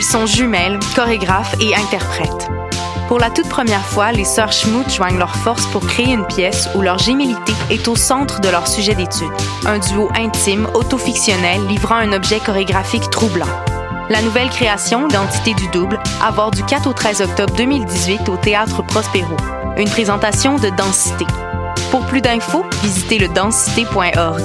Elles sont jumelles, chorégraphes et interprètes. Pour la toute première fois, les sœurs Schmout joignent leurs forces pour créer une pièce où leur gémilité est au centre de leur sujet d'étude. Un duo intime, autofictionnel, livrant un objet chorégraphique troublant. La nouvelle création, L'Entité du double, à voir du 4 au 13 octobre 2018 au Théâtre Prospero. Une présentation de Densité. Pour plus d'infos, visitez le densité.org.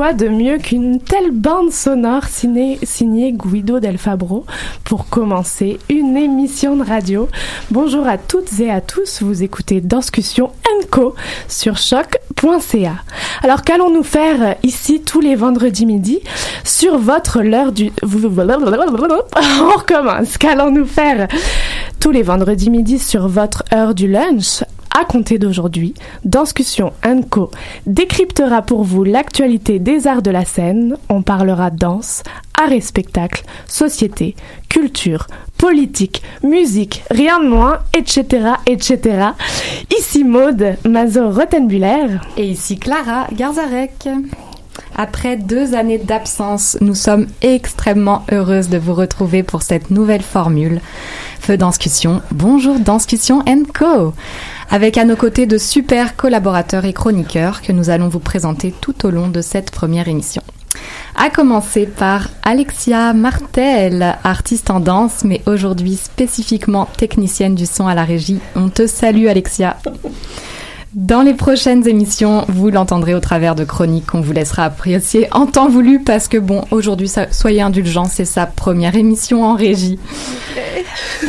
De mieux qu'une telle bande sonore signée, Guido Del Fabro pour commencer une émission de radio Bonjour à toutes et à tous, vous écoutez Danscussion Co sur choc.ca. Alors qu'allons-nous faire ici tous les vendredis midi? Sur votre l'heure du... On recommence. Qu'allons-nous faire tous les vendredis midi sur votre heure du lunch? À compter d'aujourd'hui, Danscussion Co décryptera pour vous l'actualité des arts de la scène. On parlera danse, art et spectacle, société, culture, politique, musique, rien de moins, etc., etc. Ici Maude Mazo Rottenbuller. Et ici Clara Garzarek. Après deux années d'absence, nous sommes extrêmement heureuses de vous retrouver pour cette nouvelle formule. Feu Danscussion, bonjour Danscussion Co avec à nos côtés de super collaborateurs et chroniqueurs que nous allons vous présenter tout au long de cette première émission. À commencer par Alexia Martel, artiste en danse, mais aujourd'hui spécifiquement technicienne du son à la régie. On te salue Alexia. Dans les prochaines émissions, vous l'entendrez au travers de chroniques qu'on vous laissera apprécier en temps voulu parce que bon, aujourd'hui, soyez indulgents, c'est sa première émission en régie.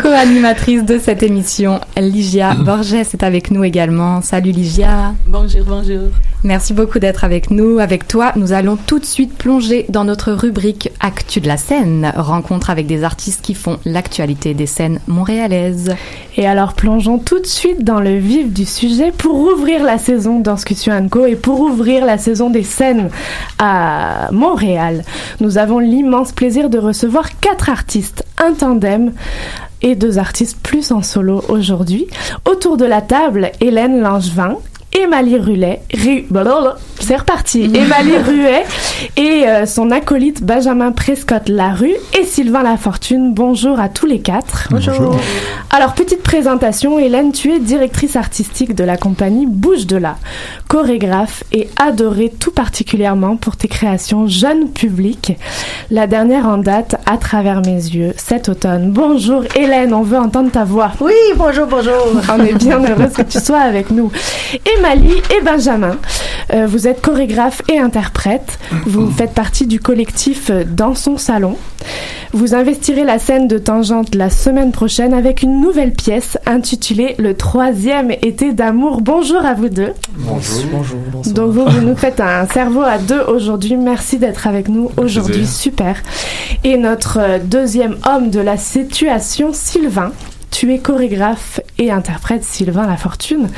Co-animatrice de cette émission, Ligia Borges est avec nous également. Salut Ligia. Bonjour, bonjour. Merci beaucoup d'être avec nous. Avec toi, nous allons tout de suite plonger dans notre rubrique Actu de la scène, rencontre avec des artistes qui font l'actualité des scènes montréalaises. Et alors plongeons tout de suite dans le vif du sujet pour ouvrir la saison d'Anscussion Co et pour ouvrir la saison des scènes à Montréal. Nous avons l'immense plaisir de recevoir quatre artistes, un tandem et deux artistes plus en solo aujourd'hui. Autour de la table, Hélène Langevin, Émalie Rulet, Ru... c'est reparti, Émalie Ruet et euh, son acolyte Benjamin Prescott Larue et Sylvain Lafortune. Bonjour à tous les quatre. Bonjour. Alors, petite présentation, Hélène, tu es directrice artistique de la compagnie Bouge de là, chorégraphe et adorée tout particulièrement pour tes créations jeunes publics. La dernière en date, à travers mes yeux, cet automne. Bonjour Hélène, on veut entendre ta voix. Oui, bonjour, bonjour. On est bien heureuse que tu sois avec nous. Et Mali et Benjamin, euh, vous êtes chorégraphe et interprète. Vous faites partie du collectif Dans son salon. Vous investirez la scène de Tangente la semaine prochaine avec une nouvelle pièce intitulée Le troisième été d'amour. Bonjour à vous deux. Bonjour. Bonjour. bonsoir. Donc vous, vous nous faites un cerveau à deux aujourd'hui. Merci d'être avec nous aujourd'hui. Super. Et notre deuxième homme de la situation, Sylvain. Tu es chorégraphe et interprète Sylvain Lafortune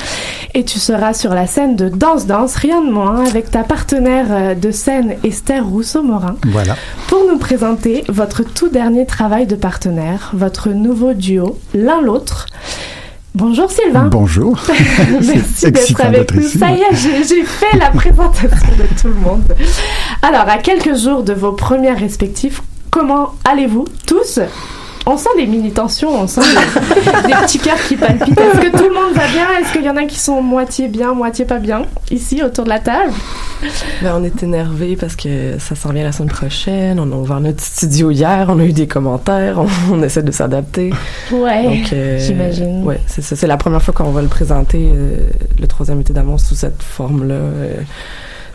et tu seras sur la scène de Danse Danse, rien de moins, avec ta partenaire euh, de scène Esther Rousseau-Morin Voilà. pour nous présenter votre tout dernier travail de partenaire, votre nouveau duo, l'un l'autre. Bonjour Sylvain. Bonjour. Merci d'être avec nous. ici. Ça y est, j'ai fait la présentation de tout le monde. Alors, à quelques jours de vos premières respectives, comment allez-vous tous? On sent des mini-tensions, on sent des, des petits cœurs qui palpitent. Est-ce que tout le monde va bien? Est-ce qu'il y en a qui sont moitié bien, moitié pas bien? Ici, autour de la table Ben, on est énervé parce que ça s'en vient la semaine prochaine. On a ouvert notre studio hier. On a eu des commentaires. On, on essaie de s'adapter. Ouais, euh, j'imagine. Ouais, c'est ça. C'est la première fois qu'on va le présenter, euh, le troisième été d'amour, sous cette forme-là. Euh,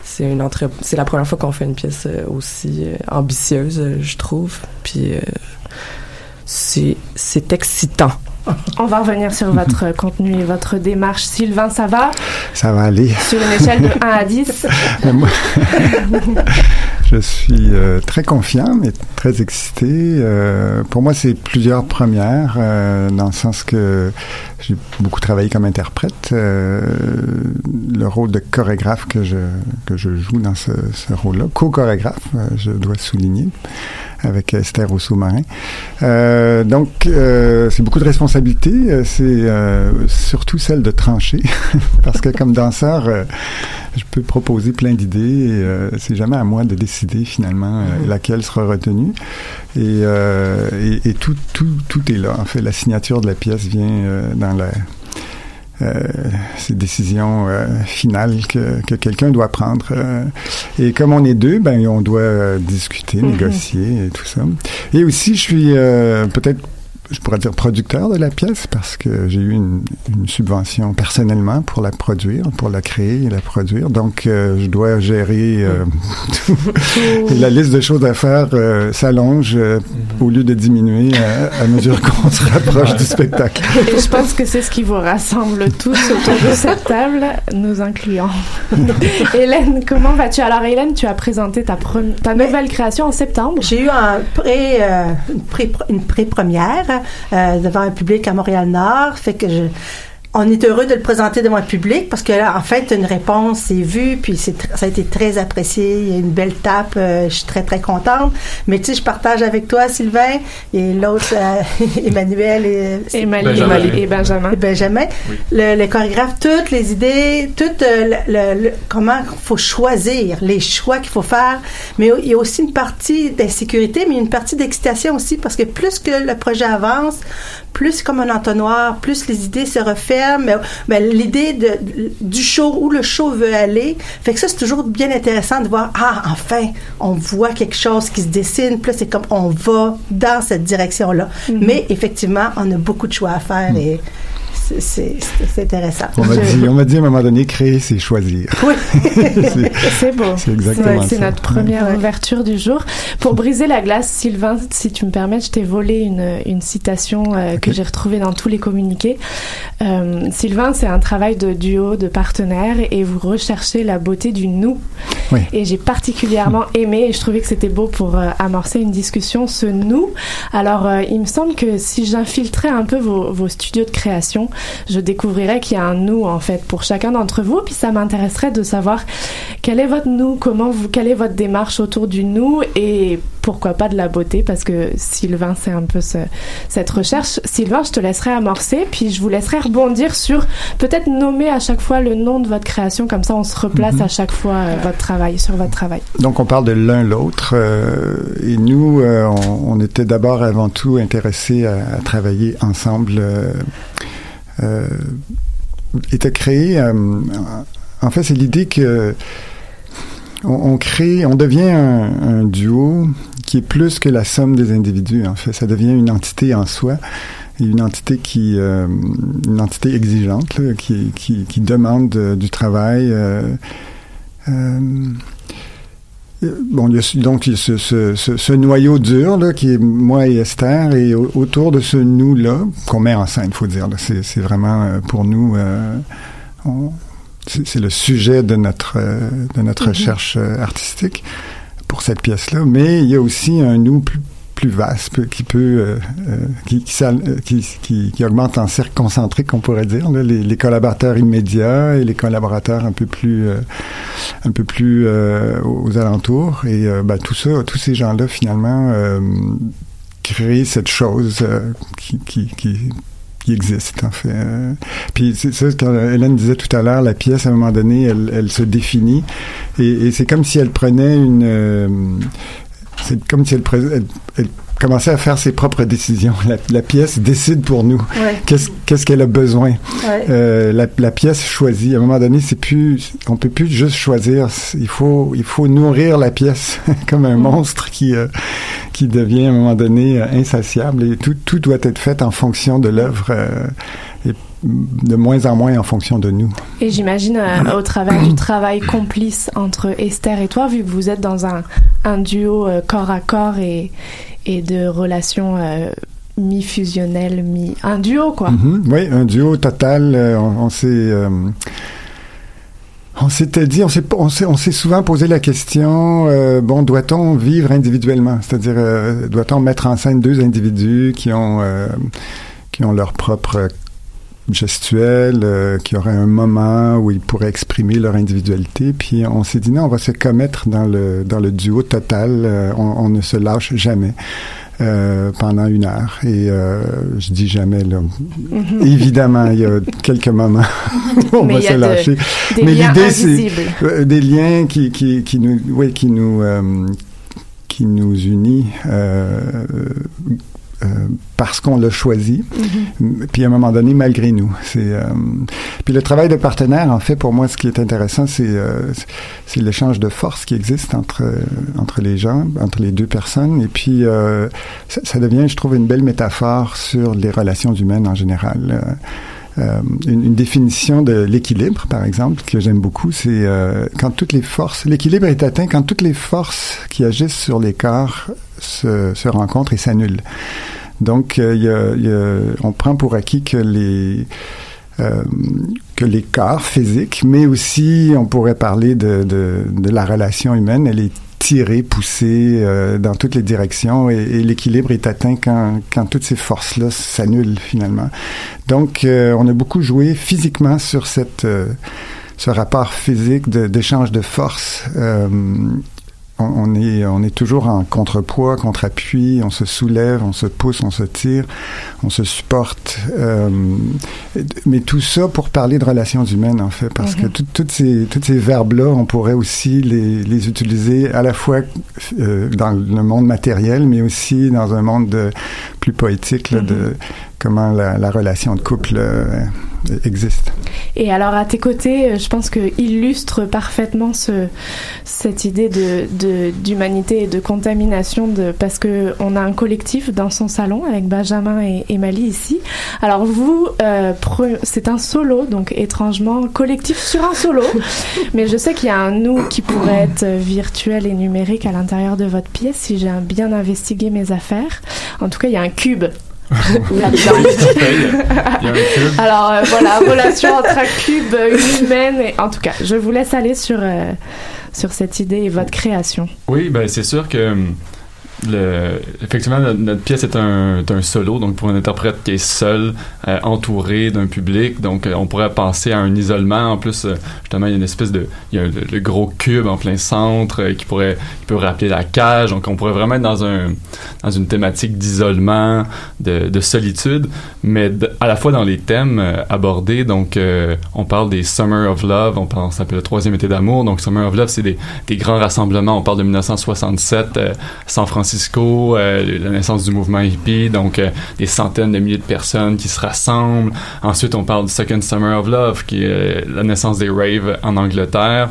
c'est une entre... c'est la première fois qu'on fait une pièce aussi ambitieuse, je trouve. Puis c'est excitant. On va revenir sur votre contenu et votre démarche. Sylvain, ça va? Ça va aller. Sur une échelle de 1 à 10 Mais moi, je suis euh, très confiant, mais très excité. Euh, pour moi, c'est plusieurs premières, euh, dans le sens que j'ai beaucoup travaillé comme interprète. Euh, le rôle de chorégraphe que je, que je joue dans ce, ce rôle-là, co-chorégraphe, euh, je dois souligner, avec Esther Rousseau-Marin. Euh, donc, c'est beaucoup de responsabilités. C'est surtout celle de trancher, parce que comme danseur, je peux proposer plein d'idées et euh, c'est jamais à moi de décider finalement euh, laquelle sera retenue. Et, euh, et, et tout, tout, tout est là. En fait, la signature de la pièce vient dans la euh, ces décisions euh, finales que, que quelqu'un doit prendre. Euh, et comme on est deux, ben on doit discuter, Mhm. négocier et tout ça. Et aussi, je suis peut-être je pourrais dire producteur de la pièce parce que j'ai eu une, une subvention personnellement pour la produire, pour la créer et la produire. Donc, euh, je dois gérer euh, tout. Et la liste de choses à faire euh, s'allonge euh, au lieu de diminuer à, à mesure qu'on se rapproche du spectacle. Et je pense que c'est ce qui vous rassemble tous autour de cette table, nous incluant. Hélène, comment vas-tu? Alors Hélène, tu as présenté ta, pre- ta nouvelle création en septembre. J'ai eu un pré, euh, une pré- une pré-première euh, devant un public à Montréal-Nord. Fait que on est heureux de le présenter devant le public parce que là, en fait, une réponse est vue, puis c'est ça a été très apprécié. Il y a une belle tape. euh, je suis très, très contente. Mais tu sais, je partage avec toi, Sylvain, et l'autre, euh, Emmanuel et, Et Mali Benjamin. et Benjamin. et Benjamin, le, le chorégraphe, toutes les idées, tout euh, le, le- le- comment il faut choisir, les choix qu'il faut faire. Mais il y a aussi une partie d'insécurité, mais une partie d'excitation aussi, parce que plus que le projet avance, plus c'est comme un entonnoir, plus les idées se referment. Mais, mais l'idée de, du show, où le show veut aller, fait que ça, c'est toujours bien intéressant de voir, ah, enfin, on voit quelque chose qui se dessine, là, c'est comme, on va dans cette direction-là. Mais effectivement, on a beaucoup de choix à faire et c'est- intéressant. On m'a dit, on m'a dit à un moment donné, créer, c'est choisir. Oui. C'est- beau. C'est exactement Ouais, C'est notre première Ouais. ouverture du jour. Pour briser la glace, Sylvain, si tu me permets, je t'ai volé une, une citation euh, que j'ai retrouvée dans tous les communiqués. Euh, Sylvain, c'est un travail de duo, de partenaire, et vous recherchez la beauté du nous. Oui. Et j'ai particulièrement aimé, et je trouvais que c'était beau pour euh, amorcer une discussion, ce nous. Alors, euh, il me semble que si j'infiltrais un peu vos, vos studios de création, je découvrirais qu'il y a un nous en fait pour chacun d'entre vous. Puis ça m'intéresserait de savoir quel est votre nous, comment vous, quelle est votre démarche autour du nous et pourquoi pas de la beauté parce que Sylvain c'est un peu ce, cette recherche. Sylvain, je te laisserai amorcer puis je vous laisserai rebondir sur peut-être nommer à chaque fois le nom de votre création comme ça on se replace Mhm. à chaque fois euh, votre travail sur votre travail. Donc on parle de l'un l'autre euh, et nous euh, on, on était d'abord avant tout intéressés à, à travailler ensemble euh, et de créer euh, en fait c'est l'idée que on, crée on devient un, un duo qui est plus que la somme des individus en fait. Ça devient une entité en soi une entité qui euh, une entité exigeante là, qui, qui, qui demande euh, du travail euh, euh, Bon, il y a, donc il y a ce, ce, ce, ce noyau dur là, qui est moi et Esther, et au- autour de ce nous-là, qu'on met en scène, faut dire, c'est, vraiment euh, pour nous, euh, c'est, le sujet de notre euh, de notre Mhm. recherche euh, artistique pour cette pièce-là. Mais il y a aussi un nous plus plus vaste qui peut euh, euh, euh, qui, qui, augmente en cercle concentrique on pourrait dire les, collaborateurs immédiats et les collaborateurs un peu plus un peu plus aux alentours et ben, tout ça tous ces gens là finalement créent cette chose qui, qui, existe en fait. Puis c'est ça quand Hélène disait tout à l'heure, la pièce à un moment donné, elle, se définit et, c'est comme si elle prenait une c'est comme si elle, pre- elle, elle commençait à faire ses propres décisions. La, la pièce décide pour nous. Ouais. Qu'est-ce qu'elle a besoin? Ouais. Euh, la, la pièce choisit. À un moment donné, c'est plus, on peut plus juste choisir. Il faut, il faut nourrir la pièce comme un monstre qui, euh, qui devient à un moment donné euh, insatiable. Et tout, tout doit être fait en fonction de l'œuvre et de moins en moins en fonction de nous. Et j'imagine euh, au travers du travail complice entre Esther et toi, vu que vous êtes dans un, un duo euh, corps à corps et, et de relations euh, mi-fusionnelles, mi... Un duo, quoi. Mhm. Oui, un duo total. on on s'est. on s'était dit, on s'est, souvent posé la question, bon, doit-on vivre individuellement? C'est-à-dire, doit-on mettre en scène deux individus qui ont, qui ont leur propre gestuelle, euh, qui auraient un moment où ils pourraient exprimer leur individualité. Puis on s'est dit, non, on va se commettre dans le, dans le duo total. euh, on, on ne se lâche jamais. euh, pendant une heure et euh, je dis jamais là Mhm. évidemment il y a quelques moments où on Mais va y se de- lâcher des mais l'idée c'est des liens qui qui qui nous oui qui nous qui nous unit euh, parce qu'on l'a choisi, Mhm. puis à un moment donné, malgré nous. C'est euh, puis le travail de partenaire, en fait, pour moi, ce qui est intéressant, c'est euh, c'est- c'est l'échange de force qui existe entre euh, entre les gens, entre les deux personnes, et puis euh, ça, ça devient, je trouve, une belle métaphore sur les relations humaines en général. Euh, une, une définition de l'équilibre, par exemple, que j'aime beaucoup, c'est euh, quand toutes les forces, l'équilibre est atteint quand toutes les forces qui agissent sur les corps se, se rencontrent et s'annulent. Donc, euh, y a- y a- on prend pour acquis que les euh, que les corps physiques, mais aussi on pourrait parler de, de, de la relation humaine, elle est tirée, poussée euh, dans toutes les directions et, et l'équilibre est atteint quand, quand toutes ces forces-là s'annulent finalement. Donc, euh, on a beaucoup joué physiquement sur cette, euh, ce rapport physique de- d'échange de, forces. On, on est, on est toujours en contrepoids, contre-appui, on se soulève, on se pousse, on se tire, on se supporte. euh, mais tout ça pour parler de relations humaines, en fait, parce que Mhm. tout- toutes ces, toutes ces verbes-là, on pourrait aussi les, les utiliser à la fois euh, dans le monde matériel, mais aussi dans un monde de- plus poétique, là, de comment la, la relation de couple euh, existe. Et alors à tes côtés, euh, je pense que illustre parfaitement ce, cette idée de d'humanité et de contamination de parce que on a un collectif dans son salon avec Benjamin et, et Mali ici. Alors vous, euh, c'est un solo donc étrangement collectif sur un solo, mais je sais qu'il y a un nous qui pourrait être virtuel et numérique à l'intérieur de votre pièce si j'ai bien investigué mes affaires. En tout cas, il y a un cube. Alors euh, voilà, relation entre un cube humaine. Et, en tout cas, je vous laisse aller sur, euh, sur cette idée et votre création. Oui, ben c'est sûr que hum, le, effectivement, notre, pièce est un, est un solo, donc pour un interprète qui est seul, euh, entouré d'un public, donc euh, on pourrait penser à un isolement. En plus, euh, justement, il y a une espèce de, il y a le, gros cube en plein centre euh, qui pourrait, qui peut rappeler la cage. Donc, on pourrait vraiment être dans un, dans une thématique d'isolement, de, de solitude, mais à la fois dans les thèmes euh, abordés. Donc, on parle des Summer of Love, on parle, ça s'appelle le troisième été d'amour. Donc, Summer of Love, c'est des, des grands rassemblements. On parle de 1967, euh, San Francisco, euh, la naissance du mouvement hippie, donc euh, des centaines de milliers de personnes qui se rassemblent. Ensuite, on parle du Second Summer of Love, qui est euh, la naissance des raves en Angleterre.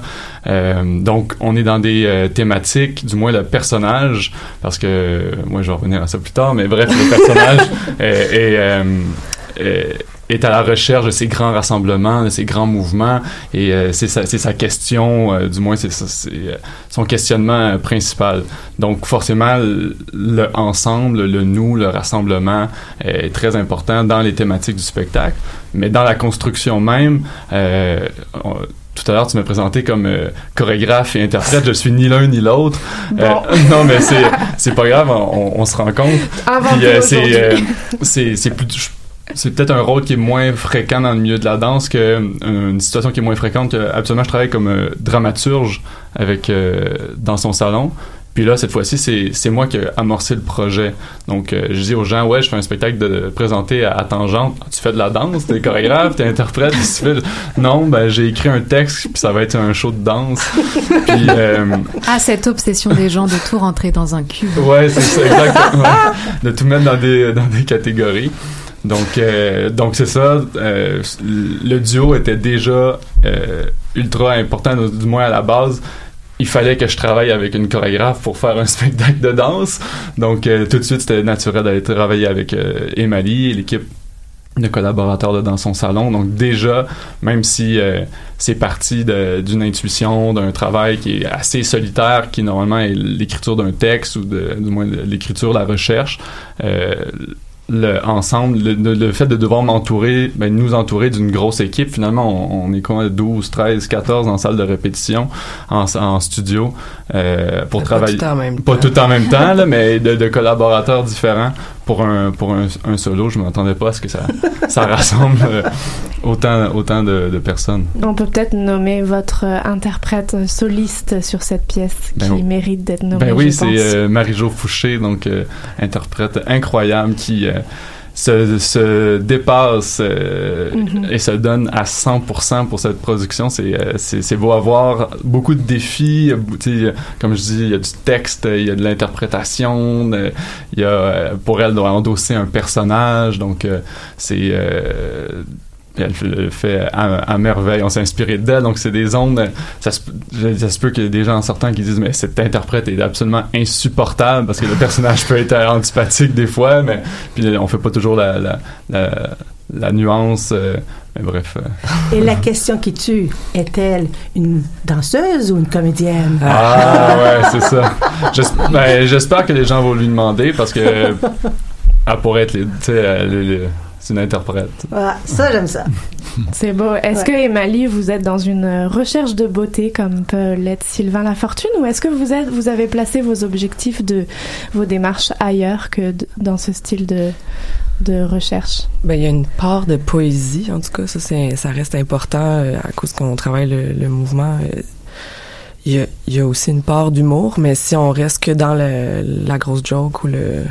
Donc, on est dans des thématiques, du moins le personnage, parce que moi, je vais revenir à ça plus tard, mais bref, le personnage est, est, est- est à la recherche de ces grands rassemblements, de ces grands mouvements, et euh, c'est sa, question, euh, du moins c'est euh, son questionnement principal. Donc forcément, le, le ensemble, le nous, le rassemblement est très important dans les thématiques du spectacle, mais dans la construction même, on- tout à l'heure, tu m'as présenté comme euh, chorégraphe et interprète. Je suis ni l'un ni l'autre. Euh, non, mais c'est c'est pas grave. On, on se rend compte. Inventé Puis, euh, c'est c'est plus c'est peut-être un rôle qui est moins fréquent dans le milieu de la danse que euh, une situation qui est moins fréquente que absolument je travaille comme euh, dramaturge avec euh, dans son salon. Puis là cette fois-ci c'est c'est moi qui ai amorcé le projet. Donc euh, je dis aux gens ouais je fais un spectacle de, de présenter à, à Tangente. Ah, tu fais de la danse? T'es chorégraphe? T'es interprète? Tu fais de- non ben j'ai écrit un texte puis ça va être un show de danse. Puis Ah, cette obsession des gens de tout rentrer dans un cube. Ouais, c'est ça, exactement. de tout mettre dans des, dans des catégories. Donc, euh, donc c'est ça. euh, le duo était déjà euh, ultra important, du moins à la base. Il fallait que je travaille avec une chorégraphe pour faire un spectacle de danse. Donc, euh, tout de suite, c'était naturel d'aller travailler avec euh, Emily et l'équipe de collaborateurs de dans son salon. Donc déjà, même si euh, c'est parti d'une intuition, d'un travail qui est assez solitaire, qui normalement est l'écriture d'un texte ou de, du moins l'écriture, la recherche, euh, le, ensemble, le, le- le fait de devoir m'entourer, ben, nous entourer d'une grosse équipe, finalement, on, on est quoi, 12, 13, 14 en salle de répétition, en, en studio, euh, pour Pas travailler. tout en même Pas temps. tout en même temps, là, mais de, de collaborateurs différents pour un, pour un, un solo. Je m'attendais pas à ce que ça, ça rassemble euh, autant, autant de, de personnes. On peut peut-être nommer votre euh, interprète soliste sur cette pièce qui Ben oui. mérite d'être nommée. Ben oui, c'est euh, Marie-Jo Fouché, donc euh, interprète incroyable qui euh, se, se dépasse euh, Mhm. et se donne à 100% pour cette production. C'est euh, c'est beau à voir. Beaucoup de défis. sais, Comme je dis, il y a du texte, il y a de l'interprétation. de- Il y a, euh, pour elle, doit endosser un personnage. Donc, euh, c'est... elle le fait à, à merveille. On s'est inspiré d'elle. Donc, c'est des zones. Ça se, je- ça se peut qu'il y ait des gens en sortant qui disent Mais cette interprète est absolument insupportable parce que le personnage peut être antipathique des fois, mais puis on fait pas toujours la, la, la, la nuance. euh, mais bref. euh. Et la question qui tue, est-elle une danseuse ou une comédienne? Ah ouais, c'est ça. Ben, J'espère que les gens vont lui demander parce que elle pourrait être les, c'est une interprète. Ça, j'aime ça. C'est beau. Est-ce Ouais. que, Emily, vous êtes dans une recherche de beauté comme peut l'être Sylvain Lafortune ou est-ce que vous, êtes, vous avez placé vos objectifs de vos démarches ailleurs que dans ce style de, de recherche? Ben, il y a une part de poésie, en tout cas, ça, c'est, ça reste important euh, à cause qu'on travaille le, le mouvement. euh, Il y, a, il y a aussi une part d'humour, mais si on reste que dans le, la grosse joke ou le,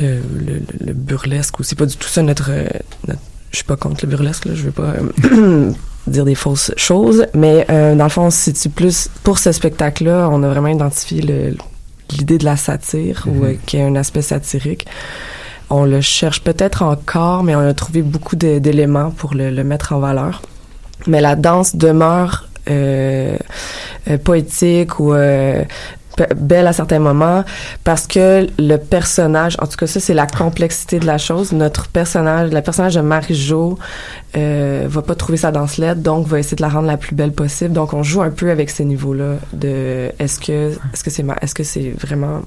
le, le, le burlesque, ou c'est pas du tout ça notre, euh, notre- je suis pas contre le burlesque, là, je veux pas euh, dire des fausses choses, mais euh, dans le fond, on se situe plus pour ce spectacle-là, on a vraiment identifié l'idée de la satire, ou euh, qui a un aspect satirique. On le cherche peut-être encore, mais on a trouvé beaucoup d'éléments pour le, le mettre en valeur. Mais la danse demeure poétique ou belle à certains moments parce que le personnage, en tout cas ça c'est la complexité de la chose. Notre personnage, le personnage de Marie-Jo euh, va pas trouver sa danse laide, donc va essayer de la rendre la plus belle possible. Donc on joue un peu avec ces niveaux-là de est-ce que est-ce que c'est est-ce que c'est vraiment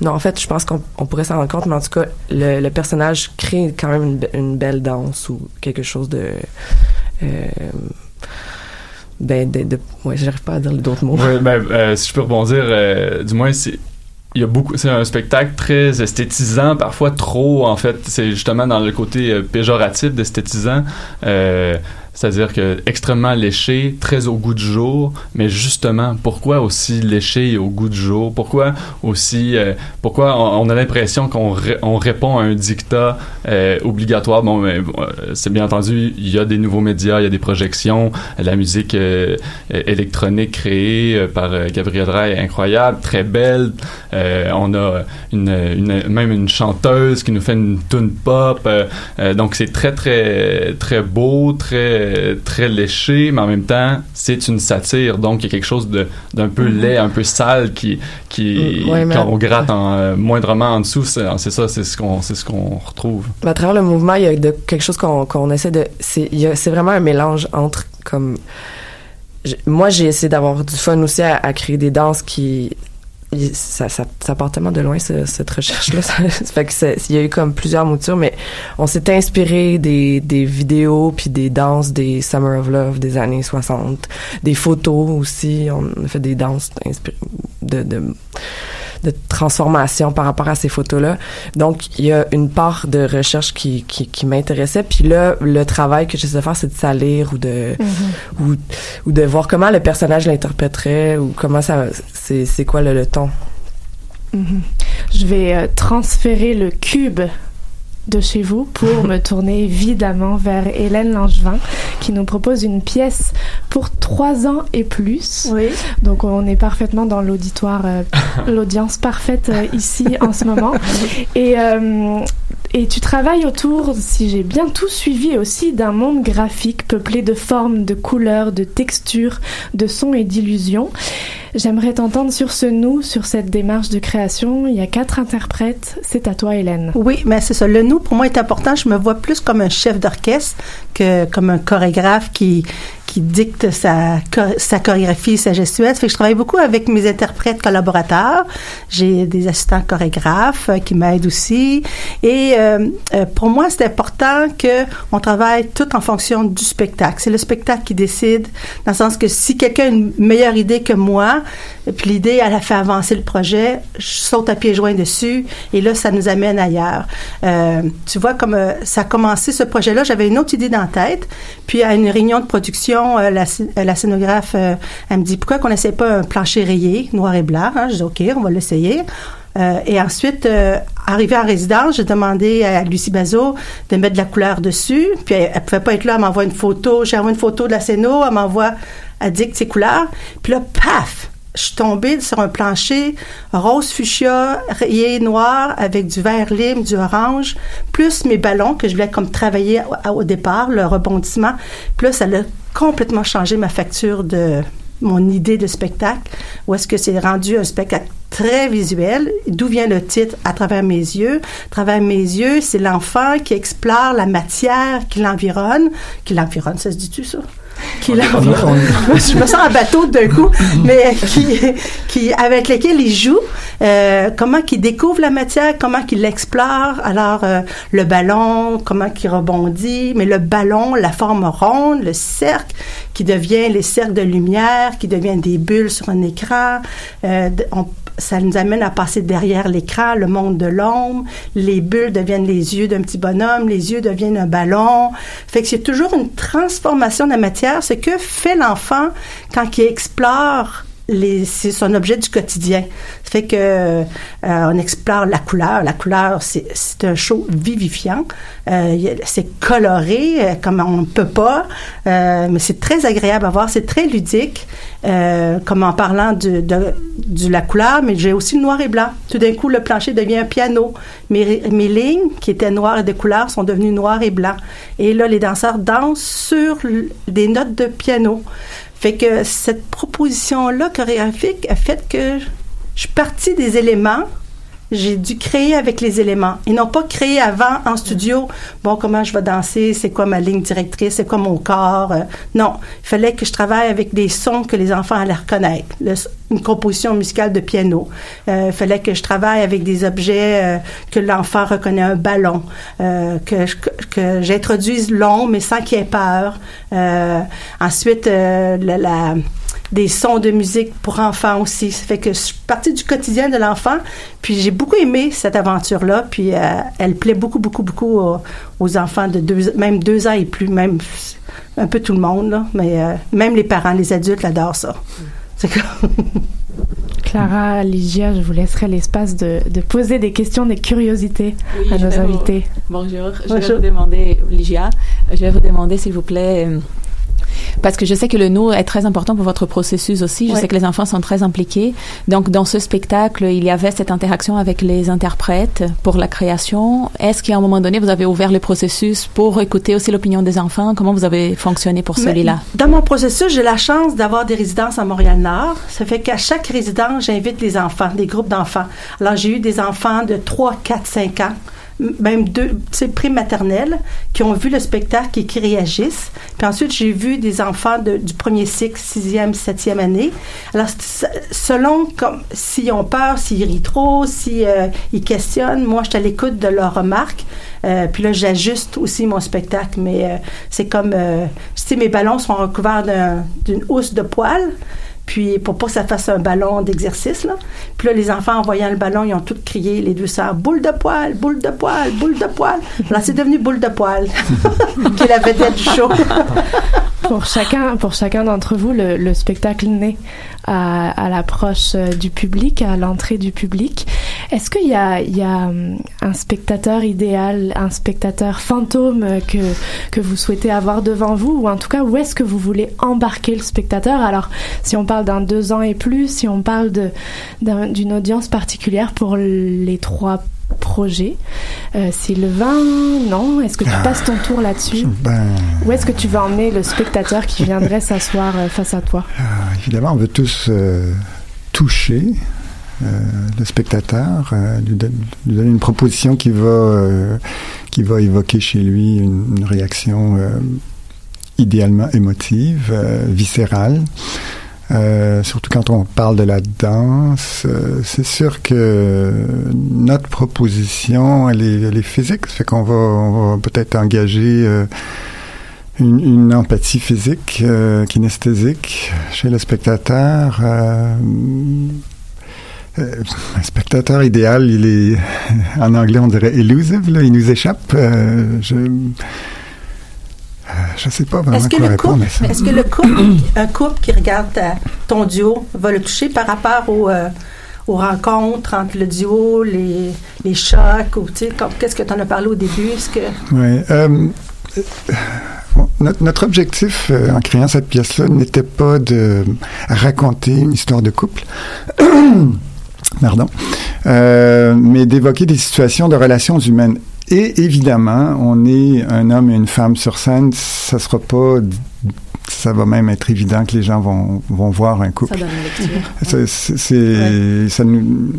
non, en fait, je pense qu'on on pourrait s'en rendre compte, mais en tout cas, le, personnage crée quand même une, une belle danse ou quelque chose de. Euh, ben, de, de- j'arrive pas à dire d'autres mots. Ouais, ben, euh, si je peux rebondir, euh, du moins, c'est il y a beaucoup c'est un spectacle très esthétisant parfois trop en fait c'est justement dans le côté euh, péjoratif d'esthétisant c'est-à-dire que extrêmement léché, très au goût du jour, mais justement, pourquoi aussi léché et au goût du jour? Pourquoi aussi, euh, pourquoi on, a l'impression qu'on on répond à un dictat euh, obligatoire? Bon, mais euh, c'est bien entendu, il y a des nouveaux médias, il y a des projections, la musique électronique créée par Gabriel Ray est incroyable, très belle. on a une, même une chanteuse qui nous fait une tune pop, donc c'est très très très beau, très très léché, mais en même temps, c'est une satire. Donc, il y a quelque chose d'un peu mhm. laid, un peu sale qui, qui mm, quand on gratte en, euh, moindrement en dessous, c'est ça, c'est ce qu'on ce qu'on retrouve. à travers le mouvement, il y a de, quelque chose qu'on essaie de. C'est vraiment un mélange entre comme. Moi, j'ai essayé d'avoir du fun aussi à créer des danses qui ça, ça, ça, part tellement de loin cette recherche-là. ça, fait que il y a eu comme plusieurs moutures, mais on s'est inspiré des, des vidéos puis des danses des Summer of Love des années 60, des photos aussi. On a fait des danses de, de de transformation par rapport à ces photos-là. Donc, il y a une part de recherche qui, qui, qui m'intéressait. Puis là, le travail que j'essaie de faire, c'est de salir ou de, mm-hmm. ou, ou, de voir comment le personnage l'interpréterait ou comment ça, c'est, quoi le, le ton. Mm-hmm. Je vais euh, transférer le cube de chez vous pour me tourner évidemment vers Hélène Langevin qui nous propose une pièce pour trois ans et plus. Oui. Donc on est parfaitement dans l'auditoire, euh, l'audience parfaite euh, ici en ce moment. Et, euh, et tu travailles autour, si j'ai bien tout suivi aussi, d'un monde graphique peuplé de formes, de couleurs, de textures, de sons et d'illusions. J'aimerais t'entendre sur ce nous, sur cette démarche de création. Il y a quatre interprètes. C'est à toi, Hélène. Oui, mais c'est ça. Le pour moi, est important. Je me vois plus comme un chef d'orchestre que comme un chorégraphe qui qui dicte sa, chorégraphie, sa gestuelle. Fait que je travaille beaucoup avec mes interprètes collaborateurs. J'ai des assistants chorégraphes euh, qui m'aident aussi. Et euh, euh, pour moi, c'est important que on travaille tout en fonction du spectacle. C'est le spectacle qui décide, dans le sens que si quelqu'un a une meilleure idée que moi, puis l'idée, elle a fait avancer le projet, je saute à pieds joints dessus, et là, ça nous amène ailleurs. tu vois, comme ça a commencé ce projet-là, j'avais une autre idée dans la tête, puis à une réunion de production, euh, euh, la, scénographe, euh, elle me dit pourquoi qu'on n'essaie pas un plancher rayé, noir et blanc. Hein? Je dis OK, on va l'essayer. et ensuite, arrivé en résidence, j'ai demandé à Lucie Bazot de mettre de la couleur dessus. Puis elle, ne pouvait pas être là, elle m'envoie une photo. J'ai envoyé une photo de la scéno, elle m'envoie, elle dit que c'est couleurs. Puis là, paf, je suis tombée sur un plancher rose fuchsia, rayé noir, avec du vert lime, du orange, plus mes ballons que je voulais comme travailler au, départ, le rebondissement. Plus ça a complètement changé ma facture de mon idée de spectacle, où est-ce que c'est rendu un spectacle très visuel. D'où vient le titre À travers mes yeux À travers mes yeux, c'est l'enfant qui explore la matière qui l'environne, qui l'environne, ça se dit-tu ça? Qui je me sens un bateau d'un coup, mais qui, qui, avec lesquels il joue, euh, comment qu'il découvre la matière, comment qu'il l'explore. Alors, euh, le ballon, comment qu'il rebondit, mais le ballon, la forme ronde, le cercle, qui devient les cercles de lumière, qui deviennent des bulles sur un écran. Euh, on, ça nous amène à passer derrière l'écran, le monde de l'ombre. Les bulles deviennent les yeux d'un petit bonhomme, les yeux deviennent un ballon. Fait que c'est toujours une transformation de la matière. Ce que fait l'enfant quand il explore c'est son objet du quotidien. Ça fait que euh, on explore la couleur. La couleur, c'est, un show vivifiant. Euh, c'est coloré euh, comme on ne peut pas, mais c'est très agréable à voir. C'est très ludique, comme en parlant de, la couleur, mais j'ai aussi le noir et blanc. Tout d'un coup, le plancher devient un piano. Mes, lignes, qui étaient noires et de couleurs, sont devenues noires et blancs. Et là, les danseurs dansent sur des notes de piano. Fait que cette proposition-là chorégraphique a fait que je suis partie des éléments j'ai dû créer avec les éléments et non pas créer avant en studio. Bon, comment je vais danser, c'est quoi ma ligne directrice, c'est quoi mon corps. Euh, non, il fallait que je travaille avec des sons que les enfants allaient reconnaître. une composition musicale de piano. Euh, il fallait que je travaille avec des objets euh, que l'enfant reconnaît, un ballon, que, j'introduise long mais sans qu'il ait peur. ensuite, la des sons de musique pour enfants aussi. Ça fait que je suis partie du quotidien de l'enfant, puis j'ai beaucoup aimé cette aventure-là, puis euh, elle plaît beaucoup, beaucoup, beaucoup aux, aux enfants de deux, même deux ans et plus, même un peu tout le monde, là, mais euh, même les parents, les adultes adorent ça. C'est. Clara, Ligia, je vous laisserai l'espace de, de poser des questions, des curiosités Oui, à nos vous- invités. Bonjour, je Bonjour. vais vous demander, Ligia, je vais vous demander s'il vous plaît, euh, parce que je sais que le nous est très important pour votre processus aussi. Je Ouais. sais que les enfants sont très impliqués. Donc, dans ce spectacle, il y avait cette interaction avec les interprètes pour la création. Est-ce qu'à un moment donné, vous avez ouvert le processus pour écouter aussi l'opinion des enfants? Comment vous avez fonctionné pour celui-là? Dans mon processus, j'ai la chance d'avoir des résidences à Montréal-Nord. Ça fait qu'à chaque résidence, j'invite les enfants, des groupes d'enfants. Alors, j'ai eu des enfants de 3, 4, 5 ans, même deux, prématernels, qui ont vu le spectacle et qui réagissent. Puis ensuite, j'ai vu des enfants du premier cycle, sixième, septième année. Alors, selon comme s'ils ont peur, s'ils rient trop, s'ils euh, questionnent, moi, je suis à l'écoute de leurs remarques. Euh, puis là, j'ajuste aussi mon spectacle, mais euh, c'est comme, sais, mes ballons sont recouverts d'un- d'une housse de poils. Puis pour pas que ça fasse un ballon d'exercice, là. Puis là, les enfants, en voyant le ballon, ils ont tous crié, les deux sœurs, boule de poil, boule de poil, boule de poil. Alors c'est devenu boule de poil, qui est la vedette du show. Pour chacun, pour chacun d'entre vous, le, le spectacle naît à, à l'approche euh, du public, à l'entrée du public. Est-ce qu'il y y a hum, un spectateur idéal, un spectateur fantôme que, que vous souhaitez avoir devant vous, ou en tout cas, où est-ce que vous voulez embarquer le spectateur? Alors, si on parle d'un deux ans et plus, si on parle d'une audience particulière pour les trois projets, euh, Sylvain, non? Est-ce que tu passes ton tour là-dessus? Ben, où est-ce que tu veux emmener le spectateur qui viendrait s'asseoir euh, face à toi? Euh, évidemment, on veut tous euh, toucher euh, le spectateur, lui, don- lui donner une proposition qui va, qui va évoquer chez lui une, une réaction idéalement émotive, viscérale. Euh, surtout quand on parle de la danse, euh, c'est sûr que notre proposition, elle est, physique. Ça fait qu'on va, peut-être engager euh, une, empathie physique, kinesthésique chez le spectateur. Un spectateur idéal, il est, en anglais on dirait elusive, il nous échappe. Euh, je, euh, je sais pas vraiment Est-ce que, quoi le répondre couple, à ça. est-ce que le couple, un couple qui regarde ta- ton duo va le toucher par rapport au, euh, aux rencontres entre le duo, les, les chocs, ou tu sais, comme- qu'est-ce que tu en as parlé au début? Est-ce que... Oui. euh, euh, bon, notre, notre objectif euh, en créant cette pièce-là n'était pas de raconter une histoire de couple, pardon, euh, mais d'évoquer des situations de relations humaines. Et évidemment, on est un homme et une femme sur scène, ça sera pas ça va même être évident que les gens vont, vont voir un couple. Ça donne une lecture. C'est, ça nous,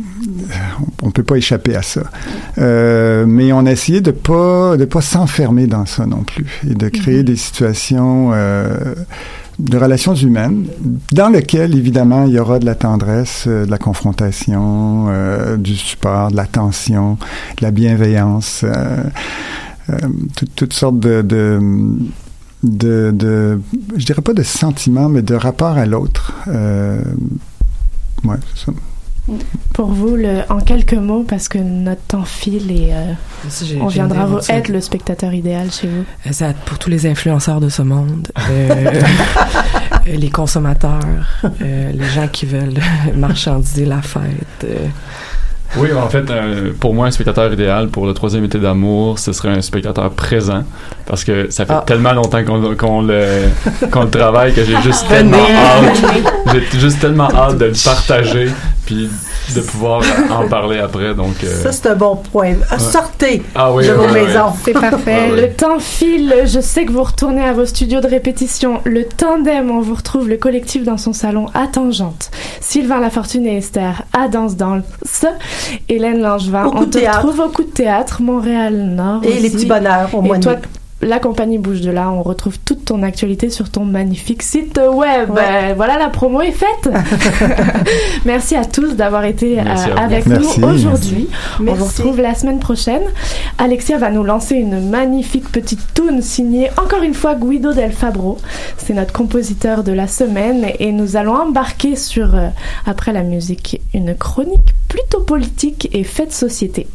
on peut pas échapper à ça. Euh, mais on a essayé de pas de pas s'enfermer dans ça non plus et de créer des situations euh, de relations humaines dans lesquelles évidemment il y aura de la tendresse, euh, de la confrontation, euh, du support, de l'attention, de la bienveillance, euh, euh, toutes, sortes de, de de, de, je dirais pas de sentiments, mais de rapport à l'autre. Ouais, c'est ça. Pour vous, le, en quelques mots, parce que notre temps file et euh, on viendra vous être le spectateur idéal chez vous. Euh, C'est pour tous les influenceurs de ce monde, euh, les consommateurs, euh, les gens qui veulent marchandiser la fête. euh. Oui, en fait, euh, pour moi, un spectateur idéal pour le troisième été d'amour, ce serait un spectateur présent. Parce que ça fait Ah. tellement longtemps qu'on le, qu'on le travaille que j'ai juste Venez. tellement hâte. J'ai juste tellement hâte de le partager puis de pouvoir en parler après. Donc, euh, Ça, c'est un bon point. Ah, Sortez Ah oui, de oui, vos oui, oui. maisons. C'est parfait. Ah. Le temps file. Je sais que vous retournez à vos studios de répétition. Le tandem, on vous retrouve le collectif dans son salon à Tangente. Sylvain Lafortune et Esther à Danse Danse. Hélène Langevin, Au on te théâtre. retrouve au coup de théâtre, Montréal Nord. Et les petits bonheurs au Et mois de toi. La compagnie Bouge de là. On retrouve toute ton actualité sur ton magnifique site web. Ouais. Euh, voilà, la promo est faite. Merci à tous d'avoir été euh, avec Merci. nous aujourd'hui. On vous retrouve la semaine prochaine. Alexia va nous lancer une magnifique petite tune signée encore une fois Guido Del Fabro. C'est notre compositeur de la semaine et nous allons embarquer sur, euh, après la musique, une chronique plutôt politique et fait de société.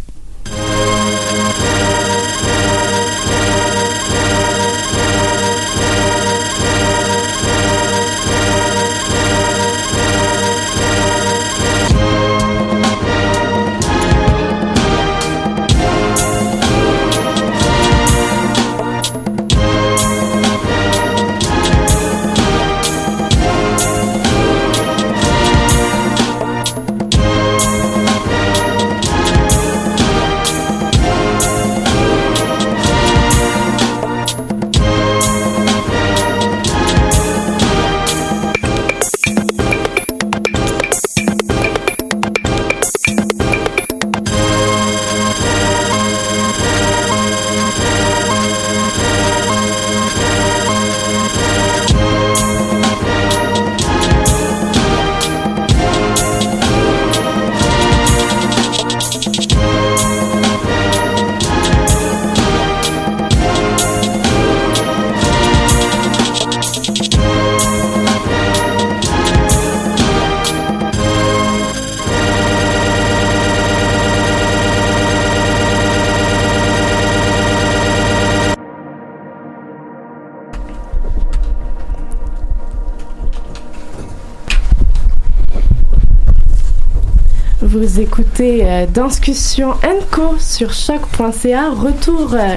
Vous écoutez euh, Danscussion Co sur choc.ca. Retour euh,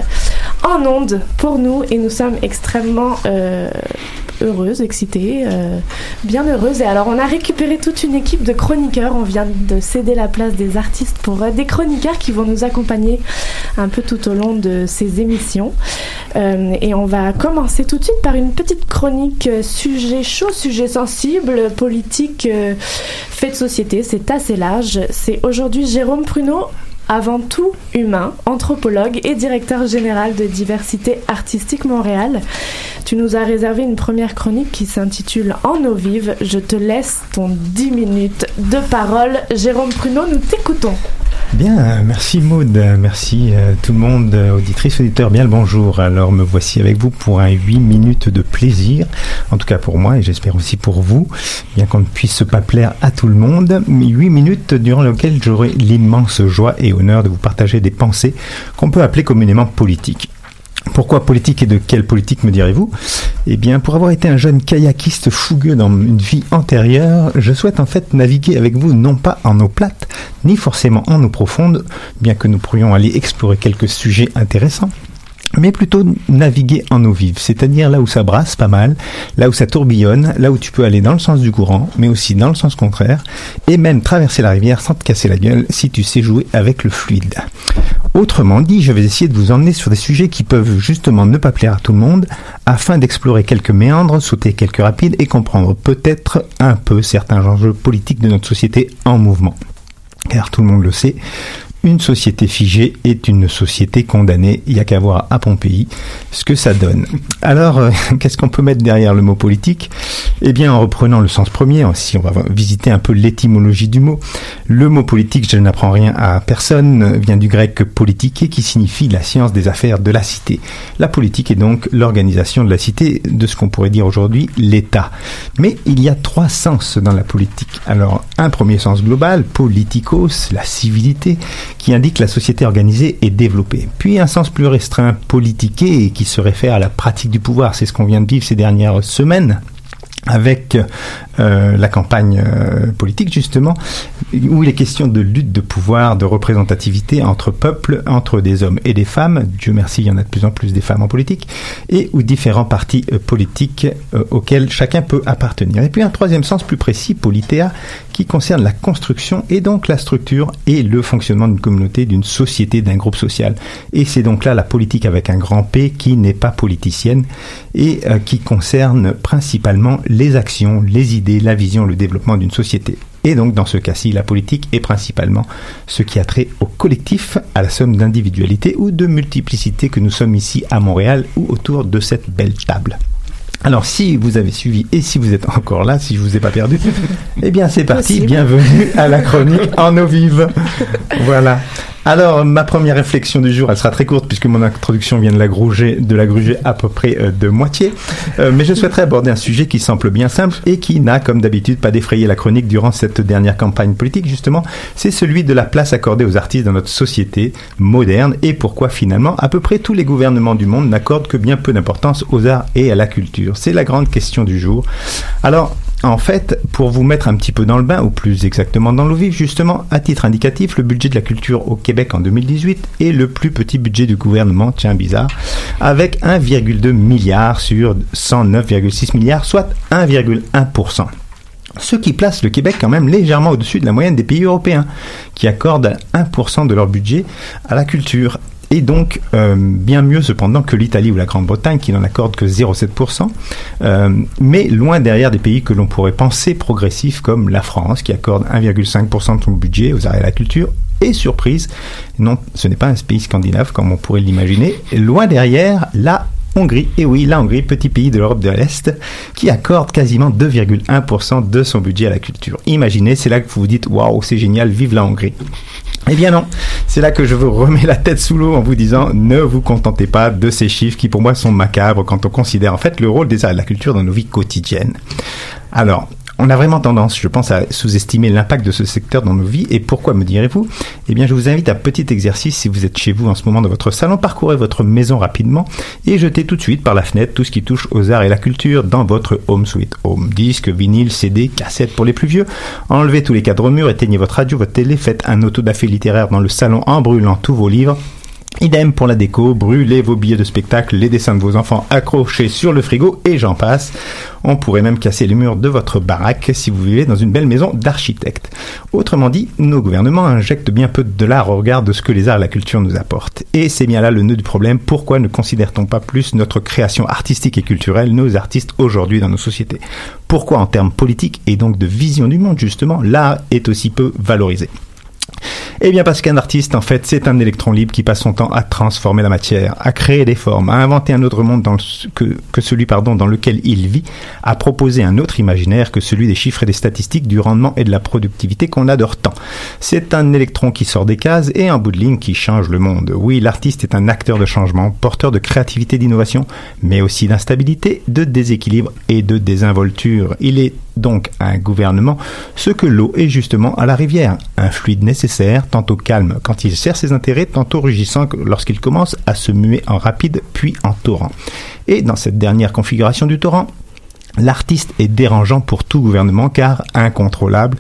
en onde pour nous et nous sommes extrêmement heureuses, excitées, euh, bien heureuses. Et alors, on a récupéré toute une équipe de chroniqueurs. On vient de céder la place des artistes pour euh, des chroniqueurs qui vont nous accompagner un peu tout au long de ces émissions. Euh, et on va commencer tout de suite par une petite chronique sujet chaud, sujet sensible, politique, fait de société. C'est assez large. C'est aujourd'hui Jérôme Pruneau. Avant tout humain, anthropologue et directeur général de Diversité Artistique Montréal. Tu nous as réservé une première chronique qui s'intitule En eau vive. Je te laisse ton 10 minutes de parole. Jérôme Pruneau, nous t'écoutons. Bien, merci Maud, merci euh, tout le monde, euh, auditrices, auditeurs, bien le bonjour. Alors me voici avec vous pour un 8 minutes de plaisir, en tout cas pour moi et j'espère aussi pour vous, bien qu'on ne puisse pas plaire à tout le monde, mais 8 minutes durant lesquelles j'aurai l'immense joie et honneur de vous partager des pensées qu'on peut appeler communément politiques. Pourquoi politique et de quelle politique me direz-vous? Eh bien, pour avoir été un jeune kayakiste fougueux dans une vie antérieure, je souhaite en fait naviguer avec vous non pas en eau plate, ni forcément en eau profonde, bien que nous pourrions aller explorer quelques sujets intéressants, mais plutôt naviguer en eau vive, c'est-à-dire là où ça brasse pas mal, là où ça tourbillonne, là où tu peux aller dans le sens du courant, mais aussi dans le sens contraire, et même traverser la rivière sans te casser la gueule si tu sais jouer avec le fluide. Autrement dit, je vais essayer de vous emmener sur des sujets qui peuvent justement ne pas plaire à tout le monde, afin d'explorer quelques méandres, sauter quelques rapides et comprendre peut-être un peu certains enjeux politiques de notre société en mouvement. Car tout le monde le sait, une société figée est une société condamnée. Il n'y a qu'à voir à Pompéi ce que ça donne. Alors, euh, qu'est-ce qu'on peut mettre derrière le mot politique? Eh bien, en reprenant le sens premier, si on va visiter un peu l'étymologie du mot, le mot politique, je n'apprends rien à personne, vient du grec politiquer qui signifie la science des affaires de la cité. La politique est donc l'organisation de la cité, de ce qu'on pourrait dire aujourd'hui l'État. Mais il y a trois sens dans la politique. Alors, un premier sens global, politikos, la civilité, qui indique la société organisée et développée. Puis un sens plus restreint, politiqué, qui se réfère à la pratique du pouvoir. C'est ce qu'on vient de vivre ces dernières semaines avec euh, la campagne euh, politique justement, où il est question de lutte de pouvoir, de représentativité entre peuples, entre des hommes et des femmes. Dieu merci, il y en a de plus en plus des femmes en politique, et ou différents partis euh, politiques auxquels chacun peut appartenir. Et puis un troisième sens plus précis, politéa, qui concerne la construction et donc la structure et le fonctionnement d'une communauté, d'une société, d'un groupe social. Et c'est donc là la politique avec un grand P qui n'est pas politicienne et euh, qui concerne principalement les actions, les idées, la vision, le développement d'une société. et donc dans ce cas-ci la politique est principalement ce qui a trait au collectif, à la somme d'individualité ou de multiplicité que nous sommes ici à Montréal ou autour de cette belle table. Alors, si vous avez suivi et si vous êtes encore là, si je vous ai pas perdu, eh bien, c'est parti. Possible. Bienvenue à la chronique en eau vive. Voilà. Alors, ma première réflexion du jour, elle sera très courte puisque mon introduction vient de la gruger, de la gruger à peu près euh, de moitié. Euh, mais je souhaiterais aborder un sujet qui semble bien simple et qui n'a, comme d'habitude, pas défrayé la chronique durant cette dernière campagne politique, justement. C'est celui de la place accordée aux artistes dans notre société moderne et pourquoi finalement à peu près tous les gouvernements du monde n'accordent que bien peu d'importance aux arts et à la culture. C'est la grande question du jour. Alors, en fait, pour vous mettre un petit peu dans le bain, ou plus exactement dans l'eau vive, justement, à titre indicatif, le budget de la culture au Québec en 2018 est le plus petit budget du gouvernement, tiens bizarre, avec 1,2 milliard sur 109,6 milliards, soit 1,1%. Ce qui place le Québec quand même légèrement au-dessus de la moyenne des pays européens, qui accordent 1% de leur budget à la culture. Et donc, euh, bien mieux cependant que l'Italie ou la Grande-Bretagne qui n'en accordent que 0,7%, euh, mais loin derrière des pays que l'on pourrait penser progressifs comme la France qui accorde 1,5% de son budget aux arts et à la culture. Et surprise, non, ce n'est pas un pays scandinave comme on pourrait l'imaginer. Loin derrière, la Hongrie, et oui, la Hongrie, petit pays de l'Europe de l'Est, qui accorde quasiment 2,1% de son budget à la culture. Imaginez, c'est là que vous vous dites, waouh, c'est génial, vive la Hongrie. Eh bien non, c'est là que je vous remets la tête sous l'eau en vous disant ne vous contentez pas de ces chiffres qui pour moi sont macabres quand on considère en fait le rôle des arts et de la culture dans nos vies quotidiennes. Alors, on a vraiment tendance, je pense, à sous-estimer l'impact de ce secteur dans nos vies. Et pourquoi, me direz-vous? Eh bien, je vous invite à un petit exercice si vous êtes chez vous en ce moment dans votre salon. Parcourez votre maison rapidement et jetez tout de suite par la fenêtre tout ce qui touche aux arts et la culture dans votre home sweet home. Disques, vinyle, CD, cassettes pour les plus vieux. Enlevez tous les cadres murs, éteignez votre radio, votre télé, faites un auto da littéraire dans le salon en brûlant tous vos livres. Idem pour la déco, brûlez vos billets de spectacle, les dessins de vos enfants accrochés sur le frigo et j'en passe. On pourrait même casser les murs de votre baraque si vous vivez dans une belle maison d'architecte. Autrement dit, nos gouvernements injectent bien peu de dollars au regard de ce que les arts et la culture nous apportent. Et c'est bien là le nœud du problème. Pourquoi ne considère-t-on pas plus notre création artistique et culturelle, nos artistes aujourd'hui dans nos sociétés? Pourquoi en termes politiques et donc de vision du monde justement, l'art est aussi peu valorisé? Eh bien parce qu'un artiste, en fait, c'est un électron libre qui passe son temps à transformer la matière, à créer des formes, à inventer un autre monde que, celui dans lequel il vit, à proposer un autre imaginaire que celui des chiffres et des statistiques, du rendement et de la productivité qu'on adore tant. C'est un électron qui sort des cases et un bout de ligne qui change le monde. Oui, l'artiste est un acteur de changement, porteur de créativité, d'innovation, mais aussi d'instabilité, de déséquilibre et de désinvolture. Il est donc un gouvernement ce que l'eau est justement à la rivière, un fluide nécessaire, tantôt calme quand il sert ses intérêts, tantôt rugissant lorsqu'il commence à se muer en rapide puis en torrent. Et dans cette dernière configuration du torrent, L'artiste est dérangeant pour tout gouvernement car incontrôlable,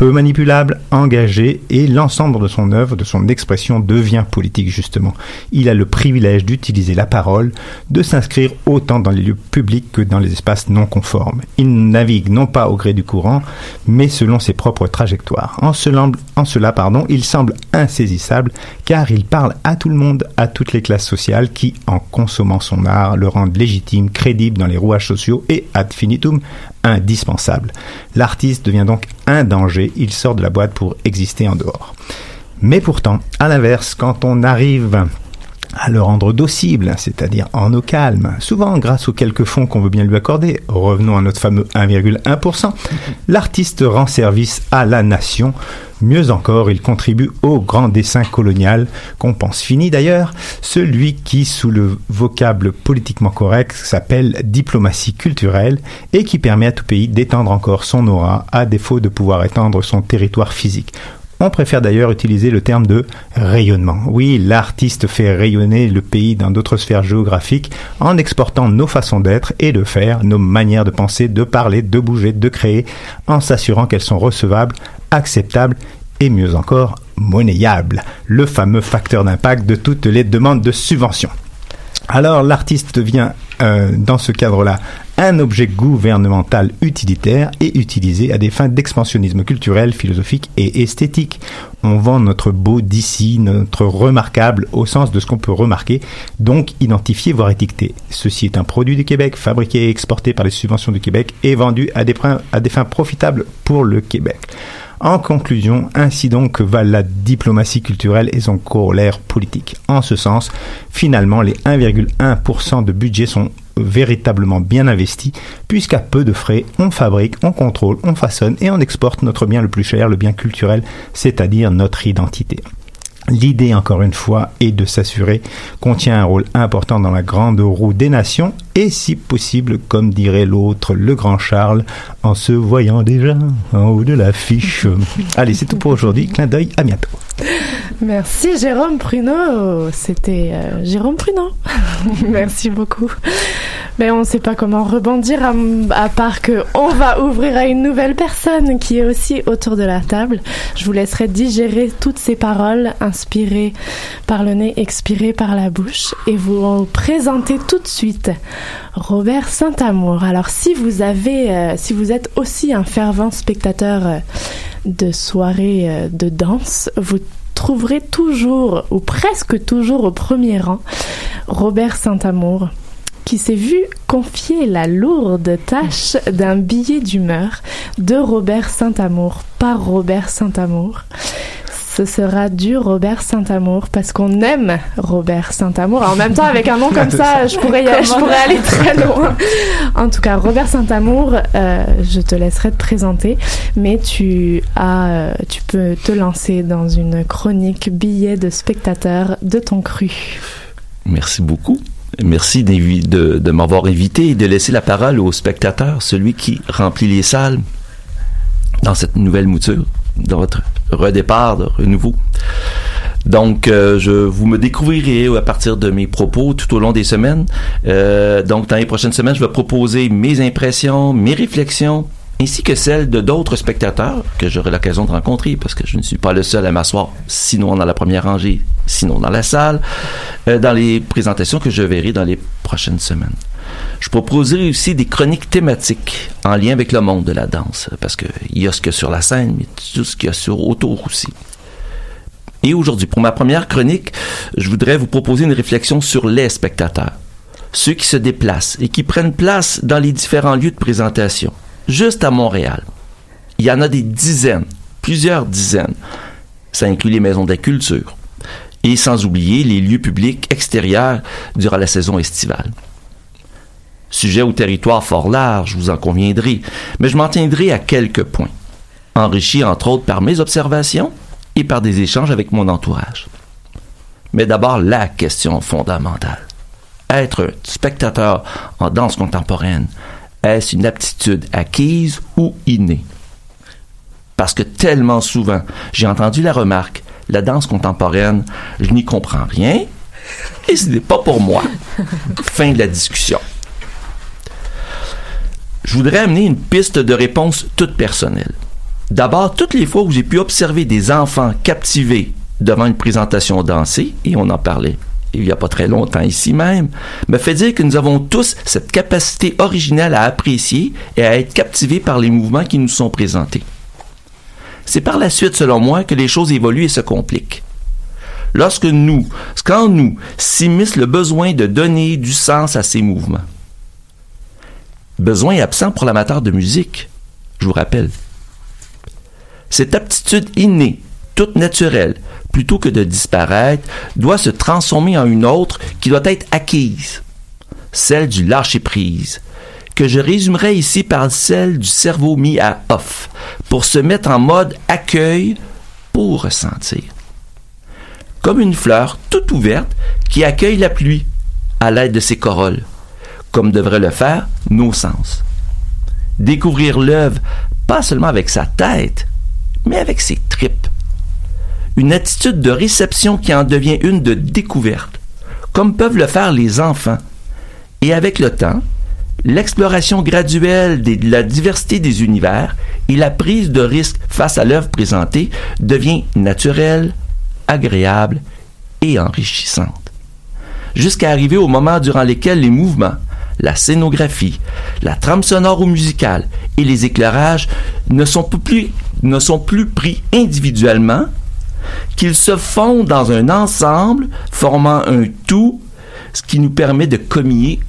peu manipulable, engagé et l'ensemble de son œuvre, de son expression devient politique justement. Il a le privilège d'utiliser la parole, de s'inscrire autant dans les lieux publics que dans les espaces non conformes. Il navigue non pas au gré du courant, mais selon ses propres trajectoires. En cela, pardon, il semble insaisissable car il parle à tout le monde, à toutes les classes sociales qui, en consommant son art, le rendent légitime, crédible dans les rouages sociaux et ad infinitum indispensable. L'artiste devient donc un danger, il sort de la boîte pour exister en dehors. Mais pourtant, à l'inverse, quand on arrive à le rendre docible, c'est-à-dire en eau calme, souvent grâce aux quelques fonds qu'on veut bien lui accorder, revenons à notre fameux 1,1%, l'artiste rend service à la nation. Mieux encore, il contribue au grand dessin colonial, qu'on pense fini d'ailleurs, celui qui, sous le vocable politiquement correct, s'appelle diplomatie culturelle et qui permet à tout pays d'étendre encore son aura, à défaut de pouvoir étendre son territoire physique. On préfère d'ailleurs utiliser le terme de rayonnement. Oui, l'artiste fait rayonner le pays dans d'autres sphères géographiques en exportant nos façons d'être et de faire, nos manières de penser, de parler, de bouger, de créer, en s'assurant qu'elles sont recevables, acceptables et mieux encore, monnayables. Le fameux facteur d'impact de toutes les demandes de subvention. Alors l'artiste devient euh, dans ce cadre-là un objet gouvernemental utilitaire et utilisé à des fins d'expansionnisme culturel, philosophique et esthétique. On vend notre beau d'ici, notre remarquable au sens de ce qu'on peut remarquer, donc identifier, voire étiqueter. Ceci est un produit du Québec, fabriqué et exporté par les subventions du Québec et vendu à des, à des fins profitables pour le Québec. En conclusion, ainsi donc valent la diplomatie culturelle et son corollaire politique. En ce sens, finalement, les 1,1% de budget sont véritablement bien investis, puisqu'à peu de frais, on fabrique, on contrôle, on façonne et on exporte notre bien le plus cher, le bien culturel, c'est-à-dire notre identité. L'idée, encore une fois, est de s'assurer qu'on tient un rôle important dans la grande roue des nations et, si possible, comme dirait l'autre, le grand Charles, en se voyant déjà en haut de l'affiche. Allez, c'est tout pour aujourd'hui. Clin d'œil, à bientôt. Merci Jérôme Pruneau. C'était euh, Jérôme Pruneau. Merci beaucoup. Mais on ne sait pas comment rebondir à, part que on va ouvrir à une nouvelle personne qui est aussi autour de la table. Je vous laisserai digérer toutes ces paroles inspirées par le nez, expirées par la bouche et vous présenter tout de suite Robert Saint-Amour. Alors si vous avez, euh, si vous êtes aussi un fervent spectateur euh, de soirées de danse, vous trouverez toujours, ou presque toujours au premier rang, Robert Saint-Amour, qui s'est vu confier la lourde tâche d'un billet d'humeur de Robert Saint-Amour par Robert Saint-Amour ce sera du Robert Saint-Amour parce qu'on aime Robert Saint-Amour. En même temps, avec un nom comme ça, je pourrais, je pourrais aller très loin. En tout cas, Robert Saint-Amour, euh, je te laisserai te présenter, mais tu as, euh, tu peux te lancer dans une chronique billet de spectateur de ton cru. Merci beaucoup. Merci de, m'avoir invité et de laisser la parole au spectateur, celui qui remplit les salles dans cette nouvelle mouture, dans votre redépart, de renouveau. Donc, euh, je vous me découvrirez à partir de mes propos tout au long des semaines. Euh, donc, dans les prochaines semaines, je vais proposer mes impressions, mes réflexions, ainsi que celles de d'autres spectateurs que j'aurai l'occasion de rencontrer, parce que je ne suis pas le seul à m'asseoir, sinon dans la première rangée, sinon dans la salle, euh, dans les présentations que je verrai dans les prochaines semaines. Je proposerai aussi des chroniques thématiques en lien avec le monde de la danse, parce qu'il y a ce qu'il y a sur la scène, mais tout ce qu'il y a sur autour aussi. Et aujourd'hui, pour ma première chronique, je voudrais vous proposer une réflexion sur les spectateurs, ceux qui se déplacent et qui prennent place dans les différents lieux de présentation, juste à Montréal. Il y en a des dizaines, plusieurs dizaines. Ça inclut les maisons de la culture, et sans oublier les lieux publics extérieurs durant la saison estivale. Sujet au territoire fort large, vous en conviendrez, mais je m'en tiendrai à quelques points, enrichis entre autres par mes observations et par des échanges avec mon entourage. Mais d'abord, la question fondamentale. Être spectateur en danse contemporaine, est-ce une aptitude acquise ou innée? Parce que tellement souvent, j'ai entendu la remarque, la danse contemporaine, je n'y comprends rien et ce n'est pas pour moi. fin de la discussion je voudrais amener une piste de réponse toute personnelle. D'abord, toutes les fois où j'ai pu observer des enfants captivés devant une présentation dansée, et on en parlait il n'y a pas très longtemps ici même, me fait dire que nous avons tous cette capacité originale à apprécier et à être captivés par les mouvements qui nous sont présentés. C'est par la suite, selon moi, que les choses évoluent et se compliquent. Lorsque nous, quand nous, s'immisce le besoin de donner du sens à ces mouvements, besoin absent pour l'amateur de musique, je vous rappelle. Cette aptitude innée, naturelle, plutôt que de disparaître, doit se transformer en une autre qui doit être acquise, celle du lâcher-prise, que je résumerai ici par celle du cerveau mis à off, pour se mettre en mode accueil pour ressentir. Comme une fleur toute ouverte qui accueille la pluie à l'aide de ses corolles comme devraient le faire nos sens. Découvrir l'œuvre, pas seulement avec sa tête, mais avec ses tripes. Une attitude de réception qui en devient une de découverte, comme peuvent le faire les enfants. Et avec le temps, l'exploration graduelle de la diversité des univers et la prise de risque face à l'œuvre présentée devient naturelle, agréable et enrichissante. Jusqu'à arriver au moment durant lequel les mouvements, la scénographie, la trame sonore ou musicale et les éclairages ne sont plus, ne sont plus pris individuellement, qu'ils se fondent dans un ensemble formant un tout, ce qui nous permet de communier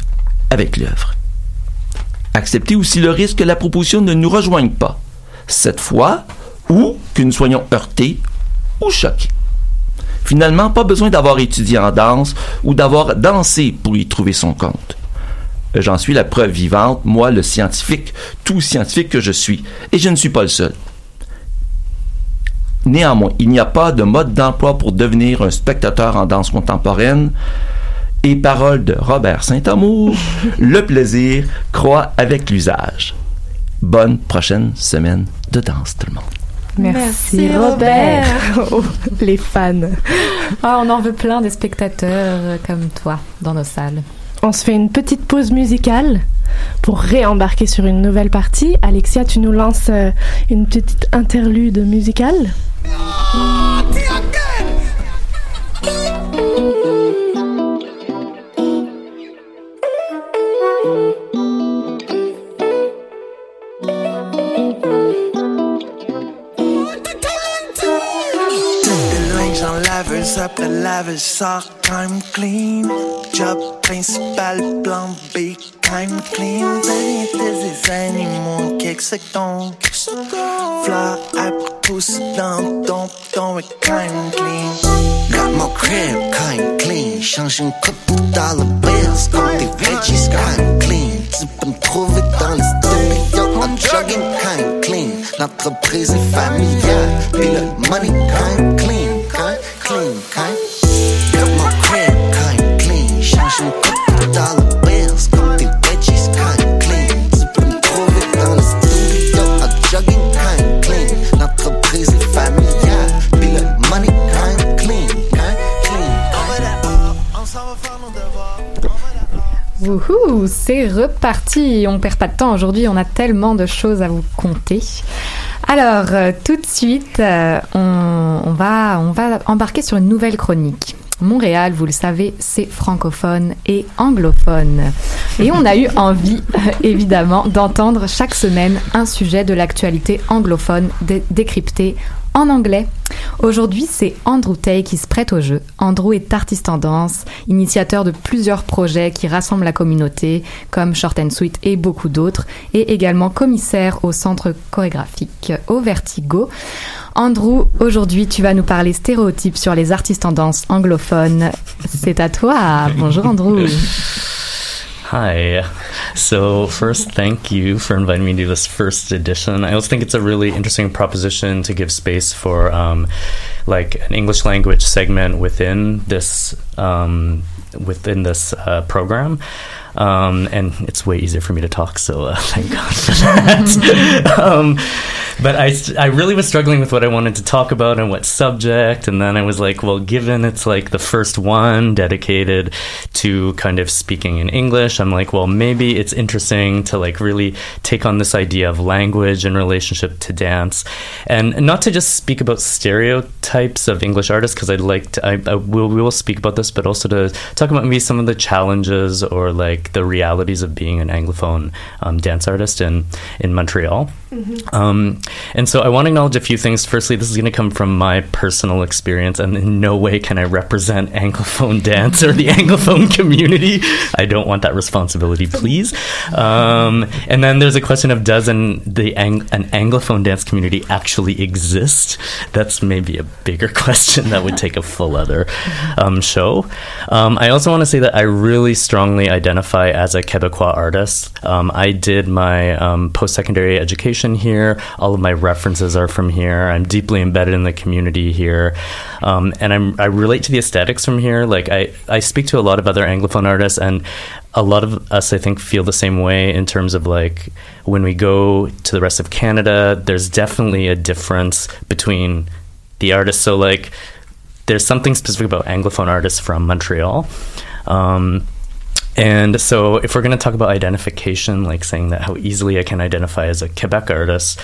avec l'œuvre. Acceptez aussi le risque que la proposition ne nous rejoigne pas, cette fois, ou que nous soyons heurtés ou choqués. Finalement, pas besoin d'avoir étudié en danse ou d'avoir dansé pour y trouver son compte. J'en suis la preuve vivante, moi le scientifique, tout scientifique que je suis, et je ne suis pas le seul. Néanmoins, il n'y a pas de mode d'emploi pour devenir un spectateur en danse contemporaine. Et parole de Robert Saint-Amour, le plaisir croît avec l'usage. Bonne prochaine semaine de danse, tout le monde. Merci, Robert. Oh, les fans. Ah, on en veut plein des spectateurs comme toi dans nos salles. On se fait une petite pause musicale pour réembarquer sur une nouvelle partie. Alexia, tu nous lances euh, une petite interlude musicale? up the lavish sock, I'm clean. Job principal, blanc, big, I'm clean. Ben, het is iets animal, kijk ze donc. Pousse dans ton ton et time clean. Got my crib, kind clean. Change une coupe dollar bills, comme des veggies, kind clean. Tu peux me trouver dans les studios, I'm jogging kind clean. L'entreprise est familiale, puis le money kind clean, kind clean, kind. C'est reparti. On perd pas de temps aujourd'hui, on a tellement de choses à vous conter. Alors, euh, tout de suite, euh, on, on va, on va embarquer sur une nouvelle chronique. Montréal, vous le savez, c'est francophone et anglophone. Et on a eu envie, euh, évidemment, d'entendre chaque semaine un sujet de l'actualité anglophone dé- décrypté en anglais. Aujourd'hui, c'est Andrew Tay qui se prête au jeu. Andrew est artiste en danse, initiateur de plusieurs projets qui rassemblent la communauté, comme Short and Sweet et beaucoup d'autres, et également commissaire au centre chorégraphique au Vertigo. Andrew, aujourd'hui, tu vas nous parler stéréotypes sur les artistes en danse anglophones. C'est à toi. Bonjour Andrew. Hi. So, first, thank you for inviting me to this first edition. I also think it's a really interesting proposition to give space for um, like an English language segment within this um, within this uh, program. Um, and it's way easier for me to talk, so uh, thank God for that. um, but I, I really was struggling with what I wanted to talk about and what subject, and then I was like, well, given it's like the first one dedicated to kind of speaking in English, I'm like, well, maybe it's interesting to like really take on this idea of language in relationship to dance, and not to just speak about stereotypes of English artists, because I'd like to, I, I will, we will speak about this, but also to talk about maybe some of the challenges or like the realities of being an Anglophone um, dance artist in, in Montreal. Um, and so I want to acknowledge a few things. Firstly, this is going to come from my personal experience, and in no way can I represent Anglophone dance or the Anglophone community. I don't want that responsibility, please. Um, and then there's a question of does an, the Ang- an Anglophone dance community actually exist? That's maybe a bigger question that would take a full other um, show. Um, I also want to say that I really strongly identify as a Quebecois artist. Um, I did my um, post secondary education here. All of my references are from here. I'm deeply embedded in the community here. Um, and I'm, I relate to the aesthetics from here. Like, I, I speak to a lot of other Anglophone artists, and a lot of us, I think, feel the same way in terms of like when we go to the rest of Canada, there's definitely a difference between the artists. So, like, there's something specific about Anglophone artists from Montreal. Um, And so, if we're going to talk about identification, like saying that how easily I can identify as a Quebec artist,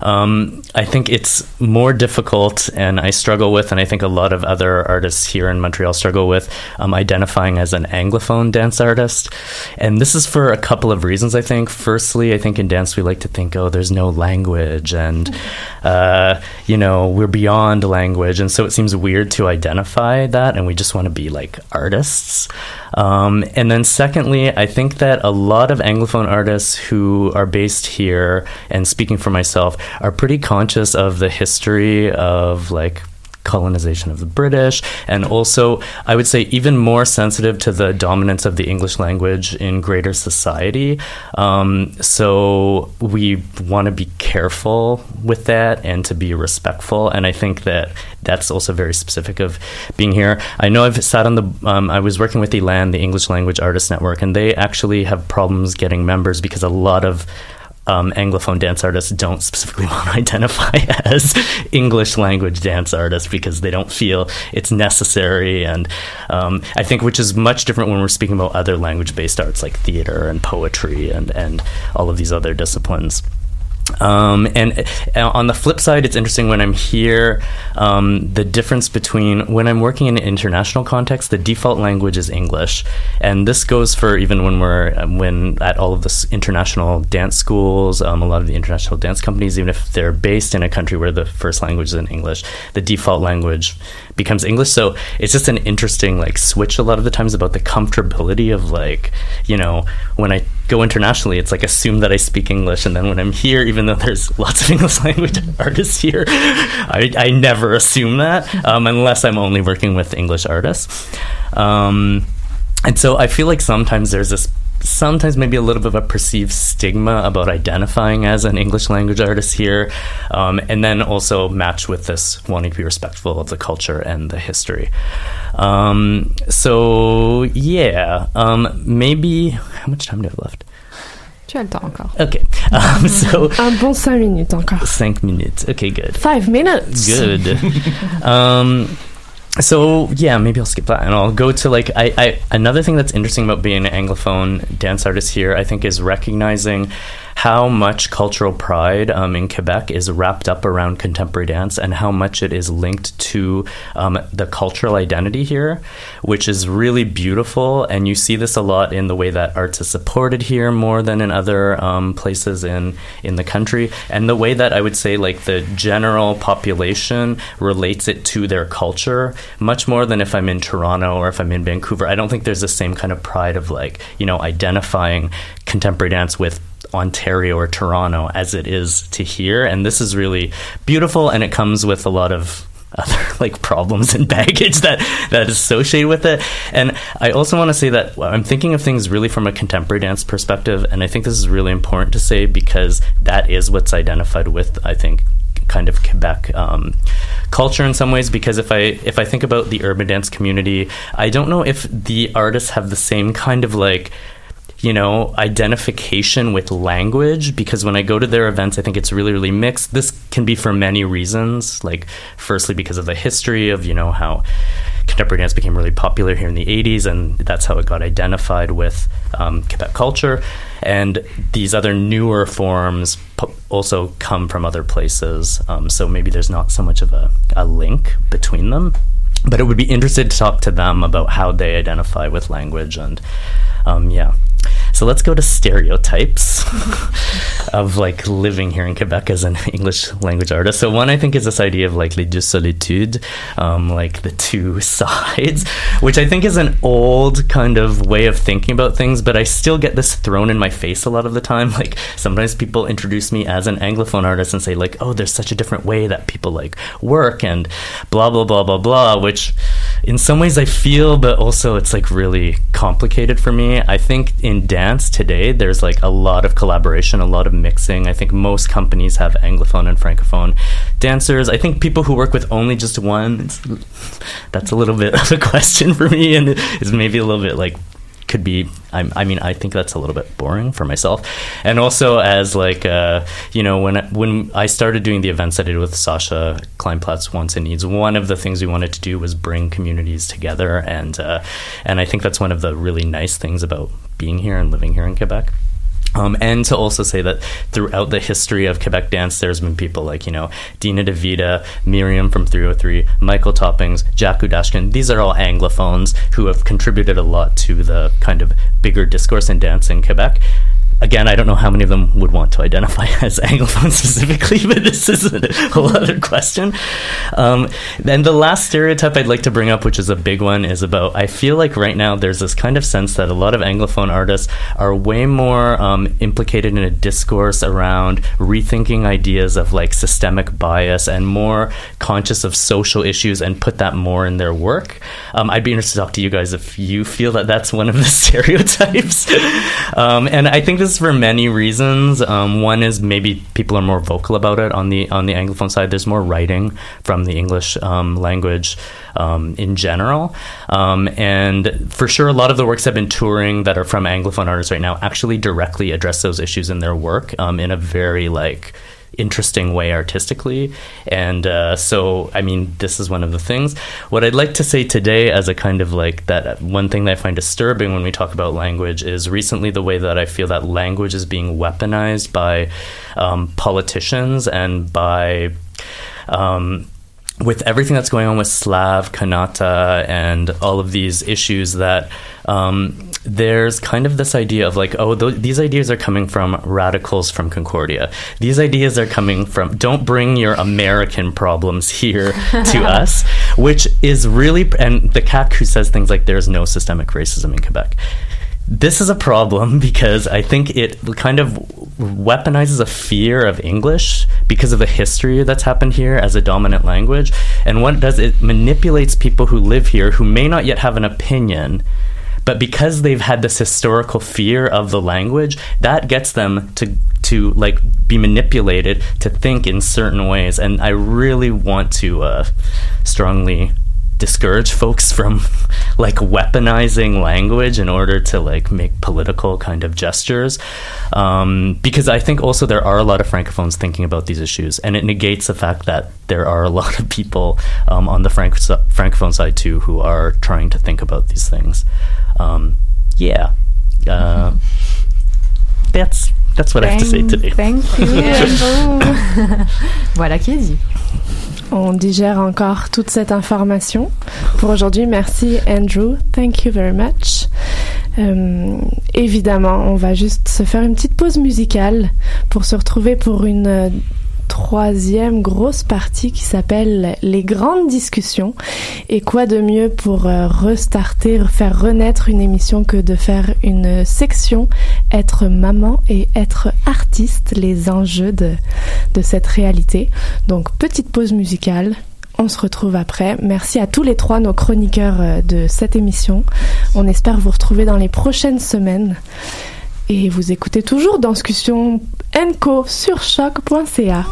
um, I think it's more difficult, and I struggle with, and I think a lot of other artists here in Montreal struggle with um, identifying as an Anglophone dance artist. And this is for a couple of reasons, I think. Firstly, I think in dance we like to think, oh, there's no language, and, uh, you know, we're beyond language. And so it seems weird to identify that, and we just want to be like artists. Um, and then, secondly, I think that a lot of Anglophone artists who are based here, and speaking for myself, are pretty conscious of the history of like colonization of the British, and also, I would say, even more sensitive to the dominance of the English language in greater society. Um, so, we want to be careful with that and to be respectful. And I think that that's also very specific of being here. I know I've sat on the, um, I was working with ELAN, the English Language Artist Network, and they actually have problems getting members because a lot of um, Anglophone dance artists don't specifically want to identify as English language dance artists because they don't feel it's necessary. And um, I think which is much different when we're speaking about other language based arts like theater and poetry and, and all of these other disciplines. Um, and uh, on the flip side, it's interesting when I'm here, um, the difference between when I'm working in an international context, the default language is English, and this goes for even when we're um, when at all of the international dance schools, um, a lot of the international dance companies, even if they're based in a country where the first language is in English, the default language becomes English. So it's just an interesting like switch a lot of the times about the comfortability of like you know when I go internationally, it's like assume that I speak English, and then when I'm here, even though there's lots of English language artists here, I, I never assume that um, unless I'm only working with English artists. Um, and so I feel like sometimes there's this sometimes maybe a little bit of a perceived stigma about identifying as an English language artist here, um, and then also match with this wanting to be respectful of the culture and the history. Um, so yeah, um, maybe how much time do I have left? Tu as le temps encore. Okay. Um, so Un bon 5 minutes encore. cinq minutes. Okay, good. 5 minutes. Good. um, so yeah, maybe I'll skip that and I'll go to like I, I another thing that's interesting about being an anglophone dance artist here, I think, is recognizing how much cultural pride um, in Quebec is wrapped up around contemporary dance and how much it is linked to um, the cultural identity here, which is really beautiful. And you see this a lot in the way that arts is supported here more than in other um, places in in the country, and the way that I would say like the general population relates it to their culture much more than if I'm in Toronto or if I'm in Vancouver. I don't think there's the same kind of pride of like you know identifying contemporary dance with Ontario or Toronto as it is to here. And this is really beautiful, and it comes with a lot of other like problems and baggage that that is associated with it. And I also want to say that I'm thinking of things really from a contemporary dance perspective, and I think this is really important to say because that is what's identified with I think kind of Quebec um, culture in some ways. Because if I if I think about the urban dance community, I don't know if the artists have the same kind of like you know, identification with language because when I go to their events, I think it's really, really mixed. This can be for many reasons. Like, firstly, because of the history of, you know, how contemporary dance became really popular here in the 80s, and that's how it got identified with um, Quebec culture. And these other newer forms also come from other places. Um, so maybe there's not so much of a, a link between them. But it would be interesting to talk to them about how they identify with language and, um, yeah. So let's go to stereotypes of like living here in Quebec as an English language artist. So one I think is this idea of like les deux solitudes, um, like the two sides, which I think is an old kind of way of thinking about things, but I still get this thrown in my face a lot of the time. Like sometimes people introduce me as an Anglophone artist and say like, oh, there's such a different way that people like work and blah blah blah blah blah, which in some ways I feel, but also it's like really complicated for me. I think in dance today, there's like a lot of collaboration, a lot of mixing. I think most companies have Anglophone and Francophone dancers. I think people who work with only just one, that's a little bit of a question for me, and it's maybe a little bit like could be I, I mean I think that's a little bit boring for myself and also as like uh, you know when when I started doing the events I did with Sasha Kleinplatz Wants and Needs one of the things we wanted to do was bring communities together and uh, and I think that's one of the really nice things about being here and living here in Quebec um, and to also say that throughout the history of Quebec dance, there's been people like, you know, Dina DeVita, Miriam from 303, Michael Toppings, Jack Udashkin. These are all Anglophones who have contributed a lot to the kind of bigger discourse in dance in Quebec again, I don't know how many of them would want to identify as Anglophone specifically, but this is a whole other question. Um, and the last stereotype I'd like to bring up, which is a big one, is about I feel like right now there's this kind of sense that a lot of Anglophone artists are way more um, implicated in a discourse around rethinking ideas of like systemic bias and more conscious of social issues and put that more in their work. Um, I'd be interested to talk to you guys if you feel that that's one of the stereotypes. Um, and I think this is for many reasons. Um, one is maybe people are more vocal about it on the on the anglophone side. There's more writing from the English um, language um, in general, and for sure, a lot of the works I've been touring that are from anglophone artists right now actually directly address those issues in their work um, in a very like interesting way artistically. And uh, so, I mean, this is one of the things. What I'd like to say today, as a kind of like that, one thing that I find disturbing when we talk about language is recently the way that I feel that language is being weaponized by um, politicians and by. Um, with everything that's going on with Slav, Kanata, and all of these issues, that um, there's kind of this idea of like, oh, th- these ideas are coming from radicals from Concordia. These ideas are coming from, don't bring your American problems here to us, which is really, and the CAC who says things like, there's no systemic racism in Quebec this is a problem because I think it kind of weaponizes a fear of English because of the history that's happened here as a dominant language. And what it does, it manipulates people who live here who may not yet have an opinion. But because they've had this historical fear of the language, that gets them to to like be manipulated to think in certain ways. And I really want to uh, strongly discourage folks from like weaponizing language in order to like make political kind of gestures um, because i think also there are a lot of francophones thinking about these issues and it negates the fact that there are a lot of people um, on the Franc- francophone side too who are trying to think about these things um, yeah uh, that's that's what thank, I have to say today. Thank you. voilà qui est dit. On digère encore toute cette information. Pour aujourd'hui, merci Andrew. Thank you very much. Euh, évidemment, on va juste se faire une petite pause musicale pour se retrouver pour une troisième grosse partie qui s'appelle les grandes discussions. Et quoi de mieux pour euh, restarter, faire renaître une émission que de faire une section être maman et être artiste, les enjeux de, de cette réalité. Donc petite pause musicale. On se retrouve après. Merci à tous les trois, nos chroniqueurs euh, de cette émission. On espère vous retrouver dans les prochaines semaines. Et vous écoutez toujours Discussion Enco sur choc.ca.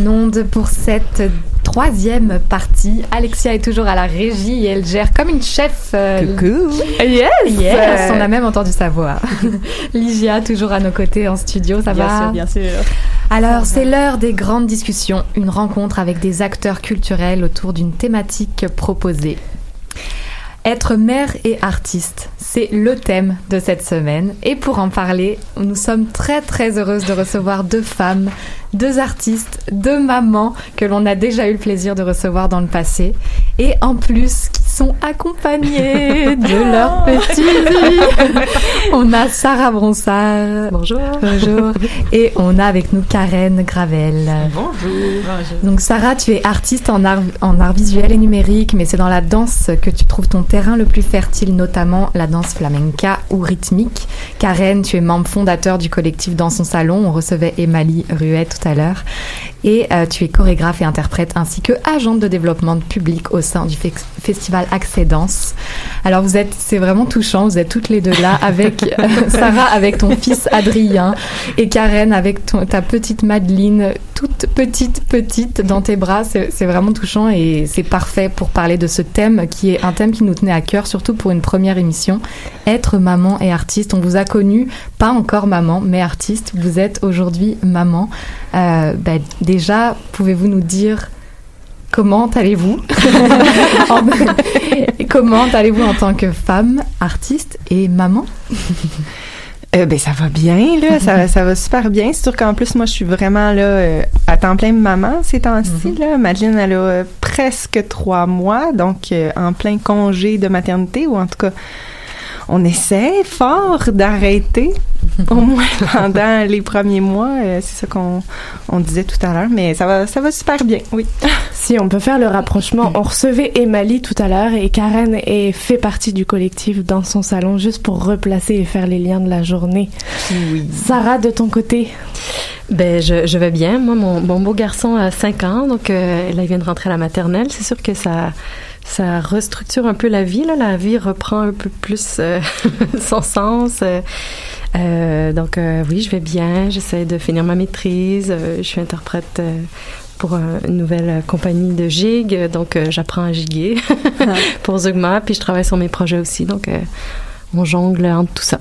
en onde pour cette troisième partie. Alexia est toujours à la régie et elle gère comme une chef. euh, Coucou. Yes. Yes. On a même entendu sa voix. Ligia toujours à nos côtés en studio. Ça Bien va sûr, bien sûr. Alors, c'est l'heure des grandes discussions, une rencontre avec des acteurs culturels autour d'une thématique proposée. Être mère et artiste, c'est le thème de cette semaine. Et pour en parler, nous sommes très très heureuses de recevoir deux femmes, deux artistes, deux mamans que l'on a déjà eu le plaisir de recevoir dans le passé. Et en plus, sont accompagnées de leurs petits. on a Sarah Bronsard. Bonjour. Bonjour. Et on a avec nous Karen Gravel. Bonjour. Donc Sarah, tu es artiste en art, en art visuel et numérique, mais c'est dans la danse que tu trouves ton terrain le plus fertile, notamment la danse flamenca ou rythmique. Karen, tu es membre fondateur du collectif Dans son salon. On recevait Emily Ruet tout à l'heure. Et euh, tu es chorégraphe et interprète ainsi que agente de développement de public au sein du fe- festival Accès Danse. Alors vous êtes, c'est vraiment touchant, vous êtes toutes les deux là avec euh, Sarah avec ton fils Adrien et Karen avec ton- ta petite Madeleine, toute petite petite dans tes bras. C'est c'est vraiment touchant et c'est parfait pour parler de ce thème qui est un thème qui nous tenait à cœur, surtout pour une première émission. Être maman et artiste. On vous a connu, pas encore maman, mais artiste. Vous êtes aujourd'hui maman. Euh, ben, déjà, pouvez-vous nous dire comment allez-vous En- Comment allez-vous en tant que femme, artiste et maman Euh, ben ça va bien là, ça, ça va super bien. C'est sûr qu'en plus moi je suis vraiment là euh, à temps plein maman ces temps-ci là. Madeleine elle a euh, presque trois mois donc en plein congé de maternité ou en tout cas on essaie fort d'arrêter au moins pendant les premiers mois. Euh, c'est ça qu'on on disait tout à l'heure, mais ça va ça va super bien. Oui. Si on peut faire le rapprochement, on recevait Emily tout à l'heure et Karen est, fait partie du collectif dans son salon juste pour replacer et faire les liens de la journée. Sarah, de ton côté? Ben, je, je vais bien. Moi, mon, mon beau garçon a 5 ans, donc euh, là, il vient de rentrer à la maternelle. C'est sûr que ça, ça restructure un peu la vie. Là. La vie reprend un peu plus euh, son sens. euh, donc, euh, oui, je vais bien. J'essaie de finir ma maîtrise. Euh, je suis interprète euh, pour euh, une nouvelle euh, compagnie de gig. Donc, euh, j'apprends à giguer pour Zugma. Puis, je travaille sur mes projets aussi. Donc, euh, on jongle entre tout ça.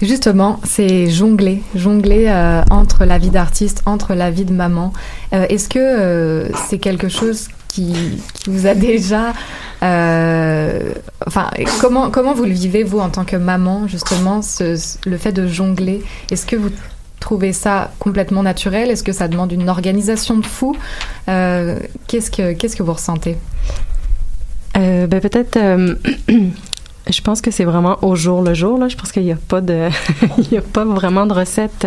Justement, c'est jongler, jongler euh, entre la vie d'artiste, entre la vie de maman. Euh, Est-ce que euh, c'est quelque chose qui, vous a déjà, euh, enfin, comment comment vous le vivez vous en tant que maman justement, le fait de jongler? Est-ce que vous trouvez ça complètement naturel? Est-ce que ça demande une organisation de fou? Euh, Qu'est-ce que que vous ressentez? Euh, ben peut-être. je pense que c'est vraiment au jour le jour. Là. Je pense qu'il n'y a pas a pas vraiment de recette.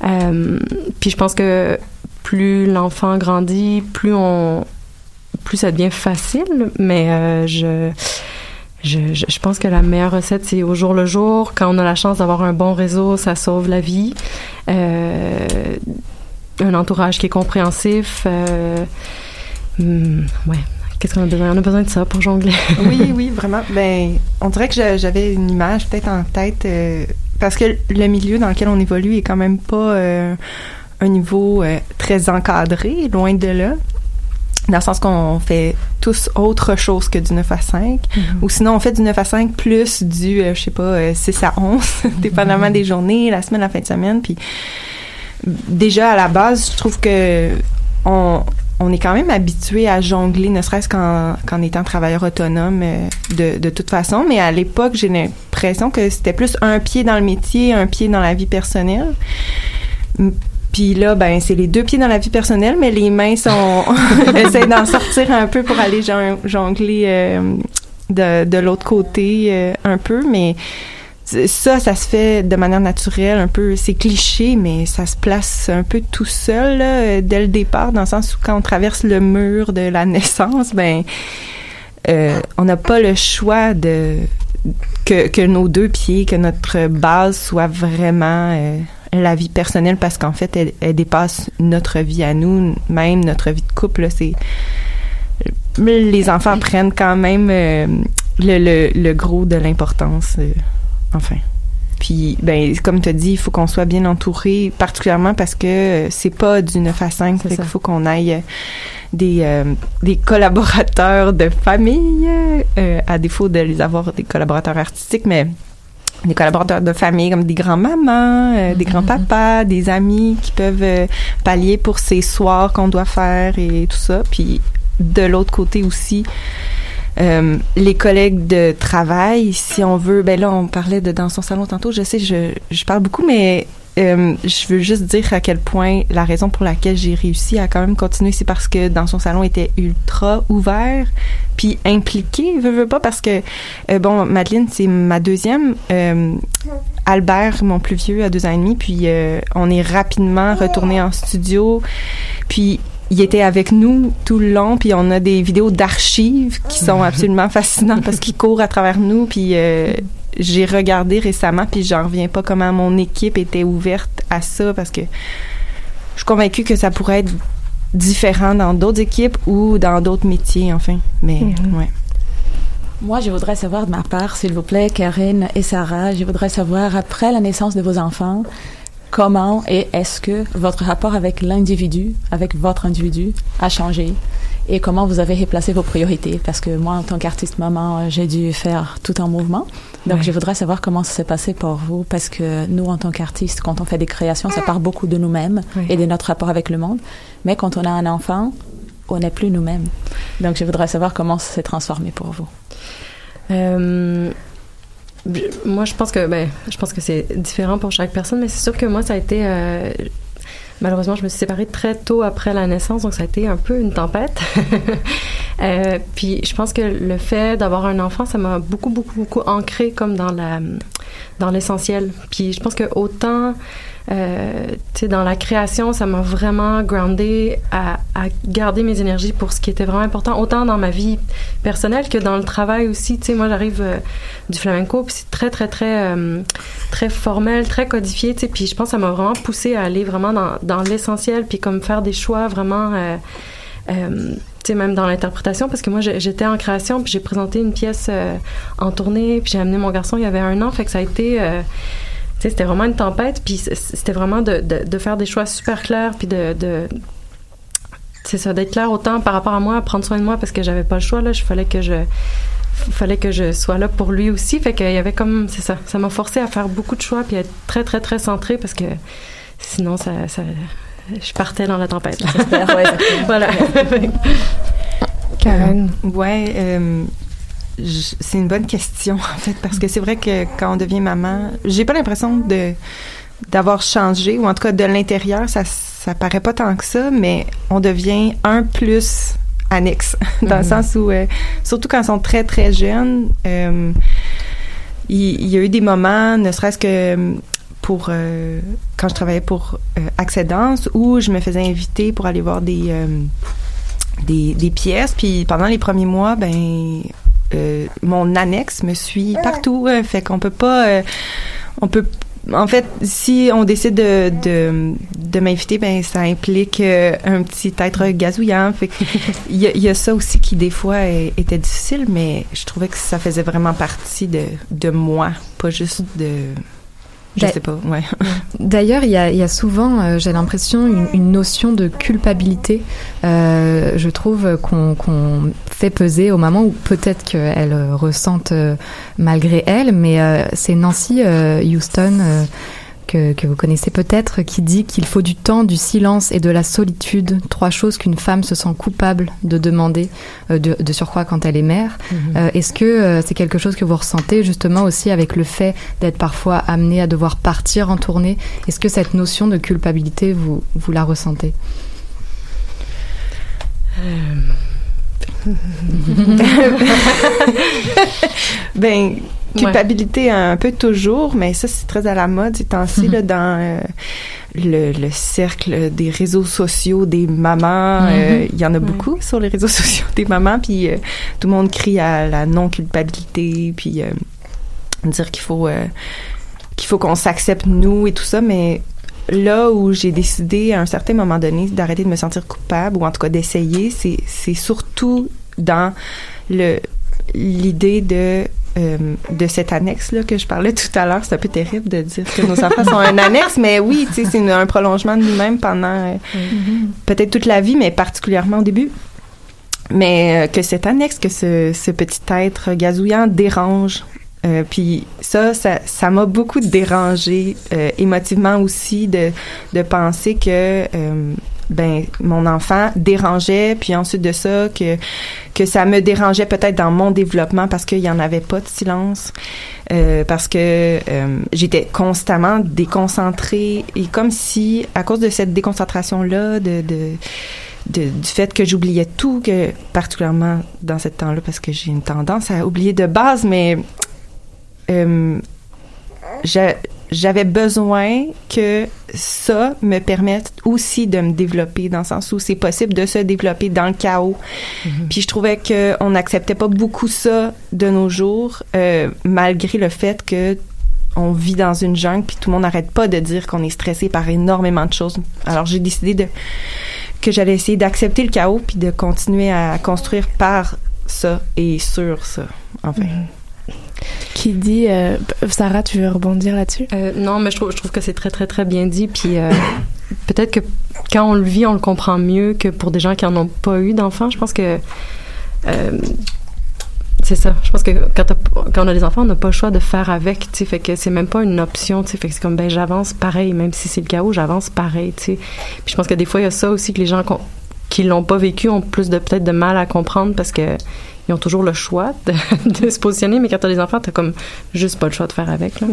puis je pense que plus l'enfant grandit, plus on, plus ça devient facile. Mais euh, je, je, je, pense que la meilleure recette c'est au jour le jour. Quand on a la chance d'avoir un bon réseau, ça sauve la vie. Euh, un entourage qui est compréhensif. euh, hmm, ouais. Qu'est-ce qu'on a besoin? On a besoin de ça pour jongler. oui, oui, vraiment. Ben, on dirait que j'a- j'avais une image peut-être en tête parce que le milieu dans lequel on évolue est quand même pas un niveau euh, très encadré, loin de là. Dans le sens qu'on fait tous autre chose que du 9 à 5. Ou sinon, on fait du 9 à 5 plus du, euh, je sais pas, euh, 6 à 11, dépendamment des journées, la semaine, la fin de semaine. Puis déjà, à la base, je trouve que on, on est quand même habitué à jongler, ne serait-ce qu'en qu'en étant travailleur autonome euh, de, de toute façon. Mais à l'époque, j'ai l'impression que c'était plus un pied dans le métier, un pied dans la vie personnelle. Puis là, ben, c'est les deux pieds dans la vie personnelle, mais les mains sont essaient d'en sortir un peu pour aller jon- jongler euh, de, de l'autre côté euh, un peu, mais ça, ça se fait de manière naturelle, un peu, c'est cliché, mais ça se place un peu tout seul là, dès le départ, dans le sens où quand on traverse le mur de la naissance, ben, euh, on n'a pas le choix de que, que nos deux pieds, que notre base soit vraiment la vie personnelle, parce qu'en fait, elle, elle dépasse notre vie à nous, même notre vie de couple. C'est les enfants prennent quand même euh, le, le, le gros de l'importance. euh, enfin. Puis, ben, comme tu as dit, il faut qu'on soit bien entouré, particulièrement parce que euh, c'est pas du 9 à 5. Fait qu'il faut qu'on aille des, euh, des collaborateurs de famille, à défaut de les avoir des collaborateurs artistiques, mais des collaborateurs de famille comme des grands-mamans, euh, des grands-papas, des amis qui peuvent euh, pallier pour ces soirs qu'on doit faire et tout ça. Puis de l'autre côté aussi, euh, les collègues de travail, si on veut, ben là on parlait de dans son salon tantôt, je sais, je, je parle beaucoup, mais euh, je veux juste dire à quel point la raison pour laquelle j'ai réussi à quand même continuer, c'est parce que dans son salon était ultra ouvert, puis impliqué, veux, veux pas, parce que, euh, bon, Madeleine, c'est ma deuxième. Euh, Albert, mon plus vieux, a deux ans et demi, puis euh, on est rapidement retourné en studio, puis il était avec nous tout le long, puis on a des vidéos d'archives qui sont absolument fascinantes parce qu'il court à travers nous, puis euh, j'ai regardé récemment, puis j'en reviens pas comment mon équipe était ouverte à ça parce que je suis convaincue que ça pourrait être différent dans d'autres équipes ou dans d'autres métiers, enfin. Mais, ouais. Moi, je voudrais savoir de ma part, s'il vous plaît, Karine et Sarah, je voudrais savoir, après la naissance de vos enfants, comment et est-ce que votre rapport avec l'individu, avec votre individu, a changé et comment vous avez replacé vos priorités? Parce que moi, en tant qu'artiste maman, j'ai dû faire tout un mouvement. Donc, Ouais. je voudrais savoir comment ça s'est passé pour vous. Parce que nous, en tant qu'artistes, quand on fait des créations, ça part beaucoup de nous-mêmes Ouais. et de notre rapport avec le monde. Mais quand on a un enfant, on n'est plus nous-mêmes. Donc, je voudrais savoir comment ça s'est transformé pour vous. Euh, moi, je pense que ben, je pense que c'est différent pour chaque personne, mais c'est sûr que moi, ça a été euh, malheureusement, je me suis séparée très tôt après la naissance, donc ça a été un peu une tempête. Euh, puis, je pense que le fait d'avoir un enfant, ça m'a beaucoup, beaucoup, beaucoup ancré comme dans la dans l'essentiel. Puis, je pense que autant euh, dans la création, ça m'a vraiment groundé à, garder mes énergies pour ce qui était vraiment important, autant dans ma vie personnelle que dans le travail aussi. Tu moi, j'arrive euh, du flamenco, puis c'est très, très, très, euh, très formel, très codifié, tu puis je pense que ça m'a vraiment poussé à aller vraiment dans, l'essentiel, puis comme faire des choix vraiment... euh, tu même dans l'interprétation, parce que moi, j'étais en création, puis j'ai présenté une pièce en tournée, puis j'ai amené mon garçon, il y avait un an, fait que ça a été... tu sais, c'était vraiment une tempête, puis c'était vraiment de, de, de faire des choix super clairs, puis de... de c'est ça, d'être clair autant par rapport à moi, prendre soin de moi, parce que j'avais pas le choix, là, il fallait que je fallait que je sois là pour lui aussi, fait qu'il y avait comme, c'est ça, ça m'a forcé à faire beaucoup de choix, puis à être très, très, très centré, parce que sinon, ça... ça je partais dans la tempête. là. voilà. Karen. Ouais, euh, c'est une bonne question en fait parce que c'est vrai que quand on devient maman, j'ai pas l'impression de d'avoir changé ou en tout cas de l'intérieur, ça ça paraît pas tant que ça, mais on devient un plus annexe dans le Mhm. sens où euh, surtout quand ils sont très très jeunes, euh, il, il y a eu des moments, ne serait-ce que pour euh, quand je travaillais pour Accédance où je me faisais inviter pour aller voir des des, des pièces. Puis pendant les premiers mois, ben euh, mon annexe me suit partout. euh, fait qu'on peut pas, euh, on peut. En fait, si on décide de, de, de m'inviter, ben ça implique euh, un petit être gazouillant. Fait il y, a- il y a ça aussi qui des fois était difficile, mais je trouvais que ça faisait vraiment partie de, de moi, pas juste de. Je sais pas, ouais. D'ailleurs, il y a, il y a souvent, euh, j'ai l'impression, une, une notion de culpabilité. Euh, je trouve qu'on fait peser au moment où peut-être qu'elle euh, ressente euh, malgré elle, mais euh, c'est Nancy euh, Houston. Que, que vous connaissez peut-être, qui dit qu'il faut du temps, du silence et de la solitude, trois choses qu'une femme se sent coupable de demander, euh, de, de surcroît quand elle est mère. Mhm. Euh, Est-ce que euh, c'est quelque chose que vous ressentez justement aussi avec le fait d'être parfois amené à devoir partir en tournée? Est-ce que cette notion de culpabilité, vous, vous la ressentez? ben, culpabilité un peu toujours, mais ça, c'est très à la mode ces temps-ci, dans euh, le, le cercle des réseaux sociaux des mamans. euh, Mhm. Il y en a beaucoup sur les réseaux sociaux des mamans, puis euh, tout le monde crie à la non-culpabilité, puis dire qu'il faut, qu'il faut qu'on s'accepte nous et tout ça, mais là où j'ai décidé à un certain moment donné d'arrêter de me sentir coupable ou en tout cas d'essayer, c'est c'est surtout dans le l'idée de euh, de cette annexe là que je parlais tout à l'heure. C'est un peu terrible de dire que nos enfants sont un annexe, mais oui, tu sais, c'est un prolongement de nous-mêmes pendant euh, peut-être toute la vie, mais particulièrement au début. Mais euh, que cette annexe, que ce, ce petit être gazouillant dérange. Euh, puis ça, ça, ça m'a beaucoup dérangé euh, émotivement aussi de, de penser que euh, ben mon enfant dérangeait, puis ensuite de ça que que ça me dérangeait peut-être dans mon développement parce qu'il y en avait pas de silence, euh, parce que euh, j'étais constamment déconcentrée et comme si à cause de cette déconcentration là de, de de- du fait que j'oubliais tout, que particulièrement dans ce temps-là, parce que j'ai une tendance à oublier de base, mais euh, j'a- j'avais besoin que ça me permette aussi de me développer dans le sens où c'est possible de se développer dans le chaos. Puis je trouvais que on n'acceptait pas beaucoup ça de nos jours, euh, malgré le fait que on vit dans une jungle puis tout le monde n'arrête pas de dire qu'on est stressé par énormément de choses. Alors j'ai décidé de que j'allais essayer d'accepter le chaos puis de continuer à construire par ça et sur ça. Enfin. Qui dit euh, Sarah, tu veux rebondir là-dessus? Euh, non, mais je trouve, que c'est très, très, très bien dit. Puis euh, peut-être que quand on le vit, on le comprend mieux que pour des gens qui n'en ont pas eu d'enfants. Je pense que. c'est ça. Je pense que quand, on a des enfants, on n'a pas le choix de faire avec, tu sais. Fait que c'est même pas une option, tu. Fait que c'est comme, ben, j'avance pareil, même si c'est le chaos, j'avance pareil, tu. Puis je pense que des fois, il y a ça aussi que les gens qui l'ont pas vécu ont plus de, peut-être de mal à comprendre parce que ils ont toujours le choix de, de se positionner, mais quand t'as des enfants, t'as comme juste pas le choix de faire avec, là.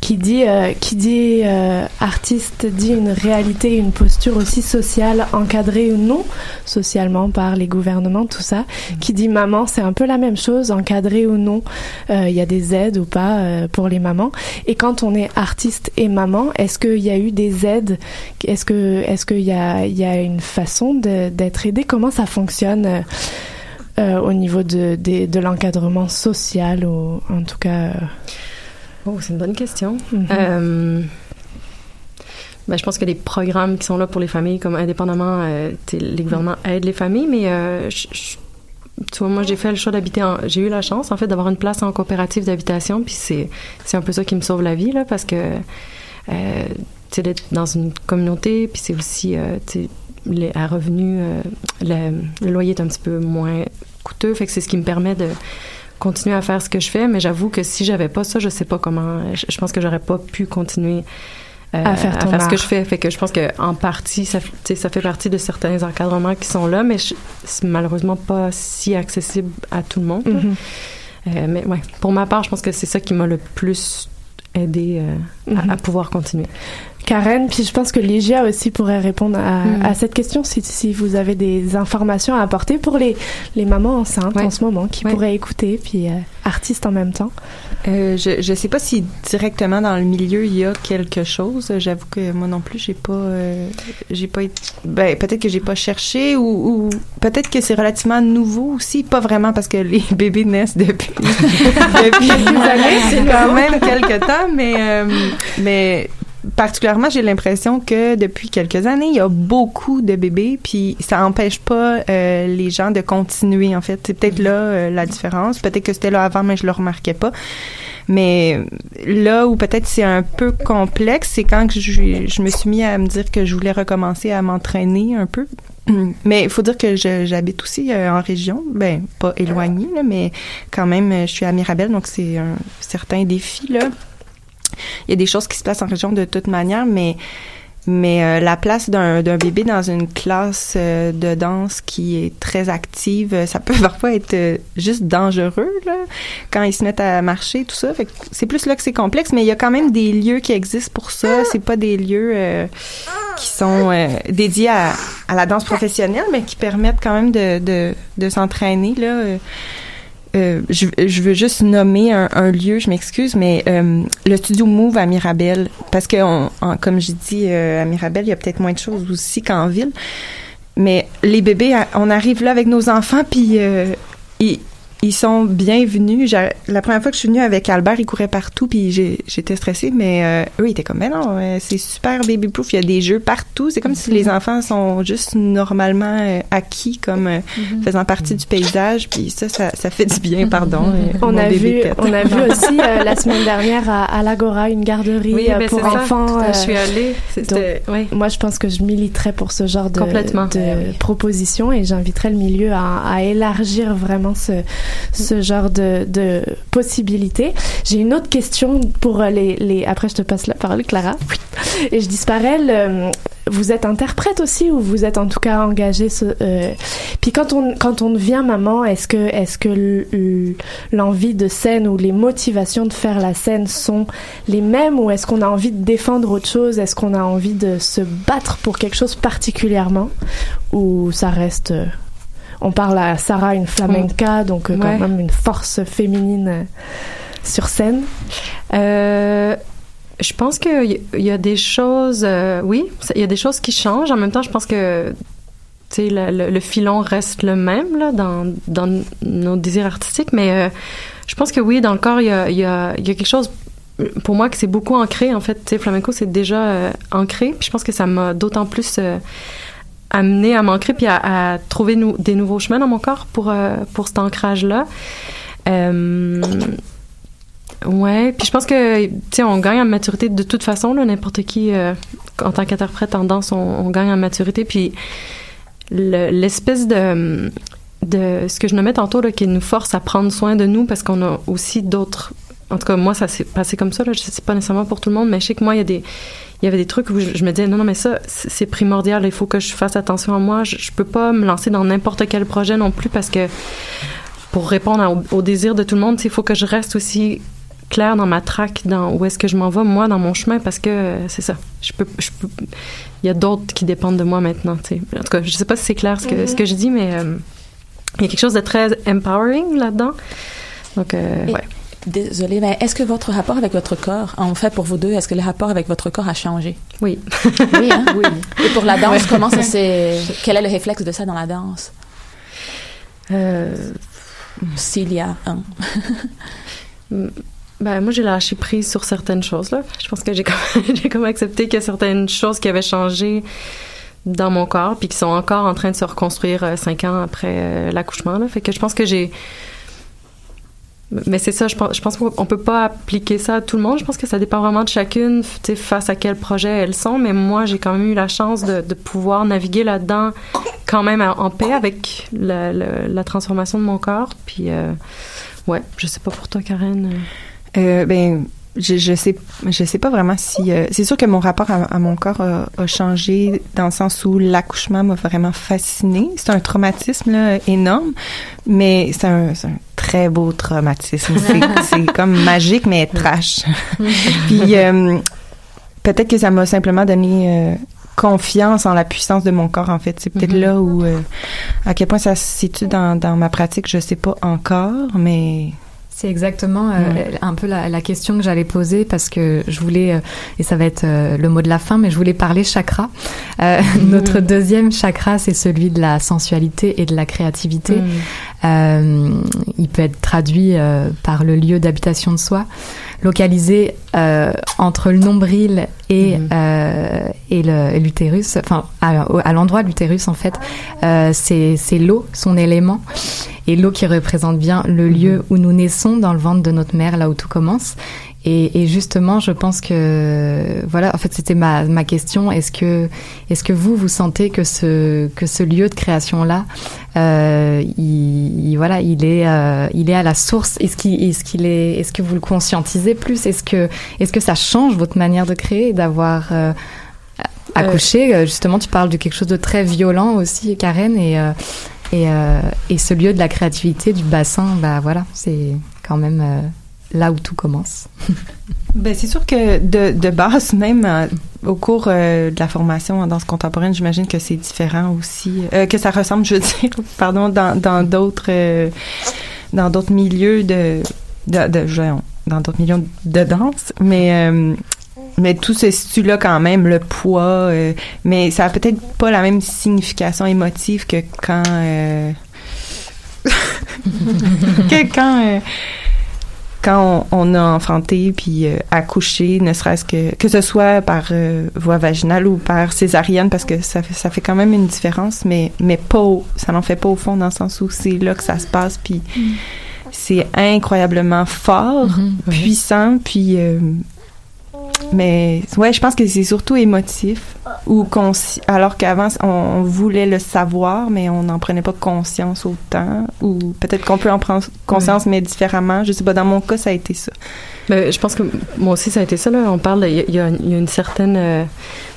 Qui dit, euh, qui dit euh, artiste dit une réalité, une posture aussi sociale, encadrée ou non socialement par les gouvernements, tout ça. Qui dit maman, c'est un peu la même chose, encadrée ou non. Euh, Il y a des aides ou pas euh, pour les mamans. Et quand on est artiste et maman, est-ce qu'il y a eu des aides? Est-ce que, est-ce qu'il y a, y a une façon d'être aidé Comment ça fonctionne? Euh, au niveau de, de, de l'encadrement social ou en tout cas euh, Oh, c'est une bonne question. Mhm. Ben, je pense que les programmes qui sont là pour les familles, comme indépendamment, les gouvernements aident les familles, mais je- je- tu vois, moi, j'ai fait le choix d'habiter en... J'ai eu la chance, en fait, d'avoir une place en coopérative d'habitation, puis c'est, c'est un peu ça qui me sauve la vie, là, parce que, tu sais, d'être dans une communauté, puis c'est aussi, euh, les- à revenu, euh, le, le loyer est un petit peu moins coûteux, fait que c'est ce qui me permet de continuer à faire ce que je fais, mais j'avoue que si j'avais pas ça, je sais pas comment, je, je pense que j'aurais pas pu continuer euh, À faire ton ce que je fais. Fait que je pense que en partie, ça, fait partie de certains encadrements qui sont là, mais c'est malheureusement pas si accessible à tout le monde. Mhm. Euh, mais ouais, pour ma part, je pense que c'est ça qui m'a le plus aidé euh, à- Mhm. à, pouvoir continuer. Karen, puis je pense que Ligia aussi pourrait répondre à, Mm. à cette question si, si vous avez des informations à apporter pour les, les mamans enceintes en ce moment qui pourraient écouter, puis euh, artistes en même temps. Euh, je je sais pas si directement dans le milieu il y a quelque chose. J'avoue que moi non plus j'ai pas euh, j'ai pas été ben peut-être que j'ai pas cherché ou, ou peut-être que c'est relativement nouveau aussi, pas vraiment parce que les bébés naissent depuis depuis années, c'est quand même quelques temps, mais euh, mais particulièrement j'ai l'impression que depuis quelques années il y a beaucoup de bébés puis ça empêche pas euh, les gens de continuer en fait. C'est peut-être là euh, la différence. Peut-être que c'était là avant mais je le remarquais pas. Mais là où peut-être c'est un peu complexe c'est quand je, je me suis mis à me dire que je voulais recommencer à m'entraîner un peu. Mais il faut dire que j'habite aussi euh, en région, ben pas éloignée, là, mais quand même, je suis à Mirabel, donc c'est un certain défi là. Il y a des choses qui se passent en région de toute manière, mais mais euh, la place d'un d'un bébé dans une classe euh, de danse qui est très active, euh, ça peut parfois être euh, juste dangereux là, quand ils se mettent à marcher, tout ça. C'est plus là que c'est complexe, mais il y a quand même des lieux qui existent pour ça. C'est pas des lieux qui sont dédiés à, à la danse professionnelle, mais qui permettent quand même de, de, de s'entraîner là. Euh, je, veux juste nommer un, lieu, je m'excuse, mais euh, le studio Move à Mirabel, parce que comme j'ai dit euh, à Mirabel, il y a peut-être moins de choses aussi qu'en ville, mais les bébés, on arrive là avec nos enfants, puis ils- ils sont bienvenus. J'ai- La première fois que je suis venue avec Albert, il courait partout, puis j'ai- j'étais stressée, mais euh, eux, ils étaient comme, mais non, euh, c'est super baby-proof, il y a des jeux partout. C'est comme si les enfants sont juste normalement euh, acquis comme euh, faisant partie du paysage, puis ça, ça, ça fait du bien, pardon. On a, vu, on a vu aussi euh, la semaine dernière à, à l'Agora une garderie Oui, euh, ben, pour c'est ça. enfants. Euh, je suis allée. C'était- donc, Moi, je pense que je militerais pour ce genre de, de Eh propositions et j'inviterais le milieu à, à élargir vraiment ce, ce genre de, de possibilités. J'ai une autre question pour euh, les, les... Après, je te passe la parole, Clara. Et je. Le, vous êtes interprète aussi ou vous êtes en tout cas engagée ce, euh, Puis quand on quand on devient maman, est-ce que est-ce que l'envie de scène ou les motivations de faire la scène sont les mêmes ou est-ce qu'on a envie de défendre autre chose? Est-ce qu'on a envie de se battre pour quelque chose particulièrement ou ça reste euh, on parle à Sarah une flamenca donc euh, quand même une force féminine euh, sur scène. Euh, je pense qu'il y, il y a des choses, euh, oui, il y a des choses qui changent. En même temps, je pense que le, le- le filon reste le même là, dans, dans nos désirs artistiques, mais euh, je pense que oui, dans le corps, il y a, il y a, il y a quelque chose pour moi que c'est beaucoup ancré. En fait, flamenco, c'est déjà euh, ancré. Puis je pense que ça m'a d'autant plus euh, amené à m'ancrer puis à, trouver des nouveaux chemins dans mon corps pour, euh, pour cet ancrage-là. Euh, Ouais, puis je pense que, tu sais, on gagne en maturité de toute façon, là, n'importe qui, euh, en tant qu'interprète en danse, on, gagne en maturité, puis le- l'espèce de, de, ce que je nommais tantôt, là, qui nous force à prendre soin de nous, parce qu'on a aussi d'autres, en tout cas, moi, ça s'est passé comme ça, là, je sais pas nécessairement pour tout le monde, mais je sais que moi, il y a des, il y avait des trucs où je, je me disais, non, non, mais ça, c'est primordial, il faut que je fasse attention à moi, je, je peux pas me lancer dans n'importe quel projet non plus, parce que pour répondre à- au, au désir de tout le monde, il faut que je reste aussi clair dans ma traque, dans où est-ce que je m'en vais, moi, dans mon chemin, parce que euh, c'est ça. Je peux, je peux, il y a d'autres qui dépendent de moi maintenant, tu sais. En tout cas, je sais pas si c'est clair ce que, Mhm. ce que je dis, mais euh, il y a quelque chose de très empowering là-dedans. Donc, euh, ouais. Désolée, mais est-ce que votre rapport avec votre corps, en fait, pour vous deux, est-ce que le rapport avec votre corps a changé? Oui. Oui, hein? Et pour la danse, Ouais. comment ça s'est... Quel est le réflexe de ça dans la danse? Euh, S'il y a un. Ben, moi, j'ai lâché prise sur certaines choses, là. Je pense que j'ai comme, j'ai comme accepté qu'il y a certaines choses qui avaient changé dans mon corps, puis qui sont encore en train de se reconstruire euh, cinq ans après euh, l'accouchement, là. Fait que je pense que j'ai... Mais c'est ça, je pense, je pense qu'on peut pas appliquer ça à tout le monde. Je pense que ça dépend vraiment de chacune, face à quel projet elles sont. Mais moi, j'ai quand même eu la chance de, de pouvoir naviguer là-dedans quand même en paix avec la transformation de mon corps. Puis, euh, ouais, je sais pas pour toi, Karen. Euh, ben, je, je sais, je sais pas vraiment si. euh, c'est sûr que mon rapport à, à mon corps a, a changé dans le sens où l'accouchement m'a vraiment fascinée. C'est un traumatisme là, énorme, mais c'est un, très beau traumatisme. C'est, comme magique, mais trash. Puis euh, peut-être que ça m'a simplement donné. euh, confiance en la puissance de mon corps en fait c'est peut-être Mhm. là où euh, à quel point ça se situe dans, dans ma pratique je sais pas encore mais C'est exactement euh, Ouais. un peu la, la question que j'allais poser parce que je voulais, euh, et ça va être euh, le mot de la fin, mais je voulais parler chakra. Euh, Notre deuxième chakra, c'est celui de la sensualité et de la créativité. Mm. Euh, il peut être traduit euh, par le lieu d'habitation de soi, localisé euh, entre le nombril et, euh, et l'utérus, enfin à, à l'endroit de l'utérus en fait, euh, c'est c'est l'eau, son élément, et l'eau qui représente bien le lieu où nous naissons dans le ventre de notre mère, là où tout commence. Et, et justement, je pense que voilà, en fait, c'était ma, ma question. Est-ce que est-ce que vous vous sentez que ce que ce lieu de création là, euh, il, il- voilà, il est euh, il est à la source? Est-ce qu'il est-ce qu'il est est-ce que vous le conscientisez plus? Est-ce que est-ce que ça change votre manière de créer, d'avoir euh, accouché? Euh, Justement, tu parles de quelque chose de très violent aussi, Karen, et euh, et, euh, et ce lieu de la créativité du bassin, bah voilà, c'est quand même euh, là où tout commence. Ben, c'est sûr que de, de base, même euh, au cours euh, de la formation en danse contemporaine, j'imagine que c'est différent aussi, euh, que ça ressemble, je veux dire, pardon, dans d'autres dans d'autres milieux de, de, dans d'autres milieux de danse, mais mais tout se situe là quand même, le poids, mais ça a peut-être pas la même signification émotive que quand que quand quand on, on a enfanté puis euh, accouché, ne serait-ce que que ce soit par euh, voie vaginale ou par césarienne, parce que ça fait ça fait quand même une différence, mais mais pas au- ça n'en fait pas au fond dans le sens où c'est là que ça se passe puis c'est incroyablement fort, puissant, puis euh, mais ouais, je pense que c'est surtout émotif ou consci- alors qu'avant on, voulait le savoir, mais on n'en prenait pas conscience autant, ou peut-être qu'on peut en prendre conscience mais différemment. Je sais pas. Dans mon cas, ça a été ça. Ben, je pense que moi aussi, ça a été ça. Là. On parle, il y, a- y y une certaine. euh,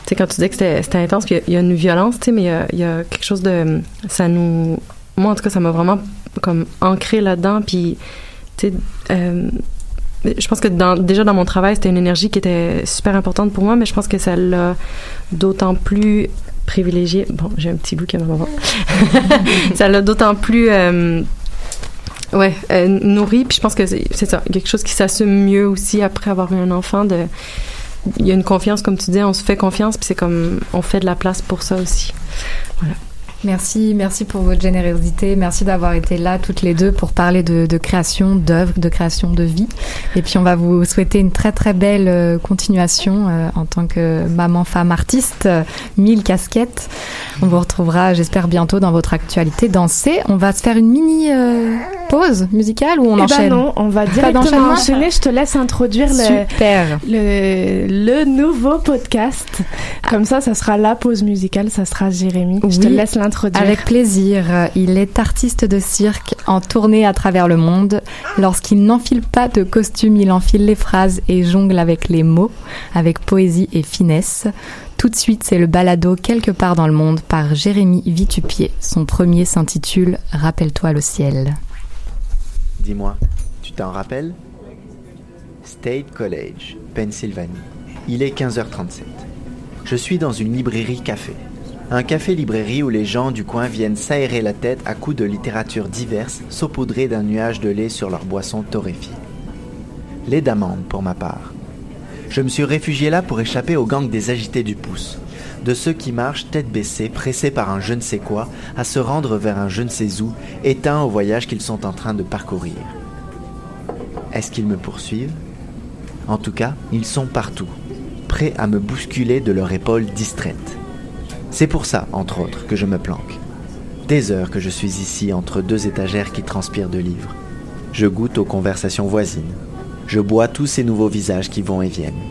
tu sais, quand tu dis que c'était intense, il y a- il y, a une violence, tu sais, mais il y a, il y a quelque chose de. Ça nous. Moi, en tout cas, ça m'a vraiment comme ancré là-dedans, puis, tu sais. euh, je pense que déjà dans mon travail, c'était une énergie qui était super importante pour moi, mais je pense que ça l'a d'autant plus privilégié. Bon, j'ai un petit bout qui va ça l'a d'autant plus. euh, Ouais, euh, nourri. Puis je pense que c'est ça, quelque chose qui s'assume mieux aussi après avoir eu un enfant. Il y a une confiance, comme tu dis, on se fait confiance, puis c'est comme on fait de la place pour ça aussi. Voilà. Merci, merci pour votre générosité. Merci d'avoir été là toutes les deux pour parler de, de création d'œuvres, de création de vie. Et puis on va vous souhaiter une très très belle euh, continuation euh, en tant que maman femme artiste, euh, mille casquettes. On vous retrouvera, j'espère bientôt dans votre actualité danser. On va se faire une mini euh, pause musicale ou on Eh ben enchaîne? non, on va directement enchaîner. Je te laisse introduire le, Super. le, le nouveau podcast. Comme ça, ça sera la pause musicale, ça sera Jérémy. Je te laisse l'introduire. Avec plaisir. Il est artiste de cirque en tournée à travers le monde. Lorsqu'il n'enfile pas de costume, il enfile les phrases et jongle avec les mots, avec poésie et finesse. Tout de suite, c'est le balado Quelque part dans le monde par Jérémy Vitupier. Son premier s'intitule Rappelle-toi le ciel. Dis-moi, tu t'en rappelles? State College, Pennsylvanie. Il est 15h37. Je suis dans une librairie café. Un café-librairie où les gens du coin viennent s'aérer la tête à coups de littérature diverse, saupoudrée d'un nuage de lait sur leur boisson torréfiée. Lait d'amande pour ma part. Je me suis réfugié là pour échapper au gang des agités du pouce, de ceux qui marchent tête baissée, pressés par un je ne sais quoi, à se rendre vers un je ne sais où, éteints au voyage qu'ils sont en train de parcourir. Est-ce qu'ils me poursuivent? En tout cas, ils sont partout, prêts à me bousculer de leur épaule distraite. C'est pour ça, entre autres, que je me planque. Des heures que je suis ici entre deux étagères qui transpirent de livres. Je goûte aux conversations voisines. Je bois tous ces nouveaux visages qui vont et viennent.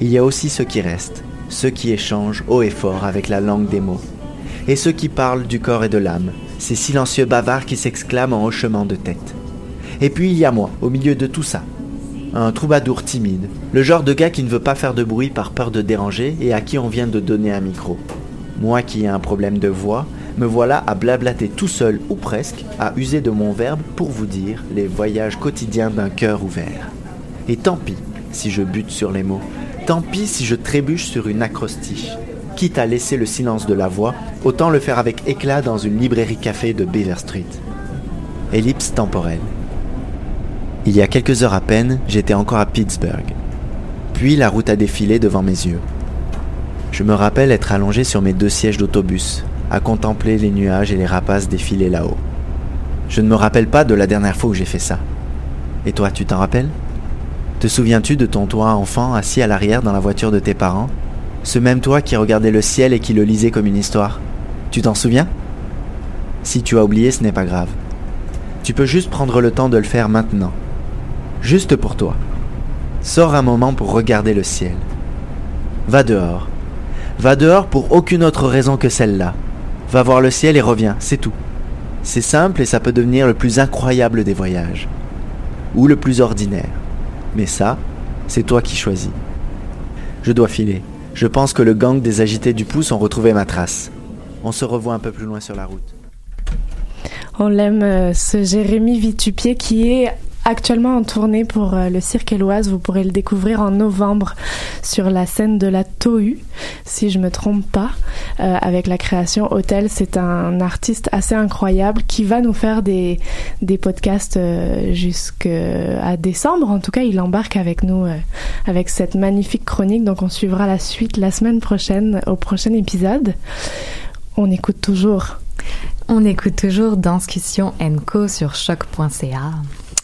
Il y a aussi ceux qui restent, ceux qui échangent haut et fort avec la langue des mots, et ceux qui parlent du corps et de l'âme, ces silencieux bavards qui s'exclament en hochement de tête. Et puis il y a moi, au milieu de tout ça. Un troubadour timide, le genre de gars qui ne veut pas faire de bruit par peur de déranger et à qui on vient de donner un micro. Moi qui ai un problème de voix, me voilà à blablater tout seul ou presque, à user de mon verbe pour vous dire les voyages quotidiens d'un cœur ouvert. Et tant pis si je bute sur les mots, tant pis si je trébuche sur une acrostiche. Quitte à laisser le silence de la voix, autant le faire avec éclat dans une librairie café de Beaver Street. Ellipse temporelle. Il y a quelques heures à peine, j'étais encore à Pittsburgh. Puis la route a défilé devant mes yeux. Je me rappelle être allongé sur mes deux sièges d'autobus, à contempler les nuages et les rapaces défiler là-haut. Je ne me rappelle pas de la dernière fois où j'ai fait ça. Et toi, tu t'en rappelles? Te souviens-tu de ton toi enfant assis à l'arrière dans la voiture de tes parents? Ce même toi qui regardait le ciel et qui le lisait comme une histoire Tu t'en souviens? Si tu as oublié, ce n'est pas grave. Tu peux juste prendre le temps de le faire maintenant. Juste pour toi. Sors un moment pour regarder le ciel. Va dehors. Va dehors pour aucune autre raison que celle-là. Va voir le ciel et reviens, c'est tout. C'est simple et ça peut devenir le plus incroyable des voyages. Ou le plus ordinaire. Mais ça, c'est toi qui choisis. Je dois filer. Je pense que le gang des agités du pouce ont retrouvé ma trace. On se revoit un peu plus loin sur la route. On l'aime, euh, ce Jérémy Vitupier qui est actuellement en tournée pour euh, le Cirque Éloise. Vous pourrez le découvrir en novembre sur la scène de la Tohu, si je me trompe pas, euh, avec la création Hôtel. C'est un artiste assez incroyable qui va nous faire des, des podcasts euh, jusqu'à décembre. En tout cas, il embarque avec nous avec cette magnifique chronique. Donc, on suivra la suite la semaine prochaine au prochain épisode. On écoute toujours On écoute toujours Danscussion Co sur choc.ca.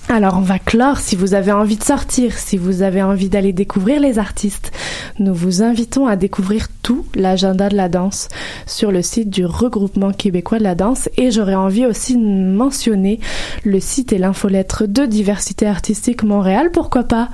Alors on va clore si vous avez envie de sortir, si vous avez envie d'aller découvrir les artistes. Nous vous invitons à découvrir tout l'agenda de la danse sur le site du regroupement québécois de la danse et j'aurais envie aussi de mentionner le site et l'infolettre de Diversité artistique Montréal, pourquoi pas,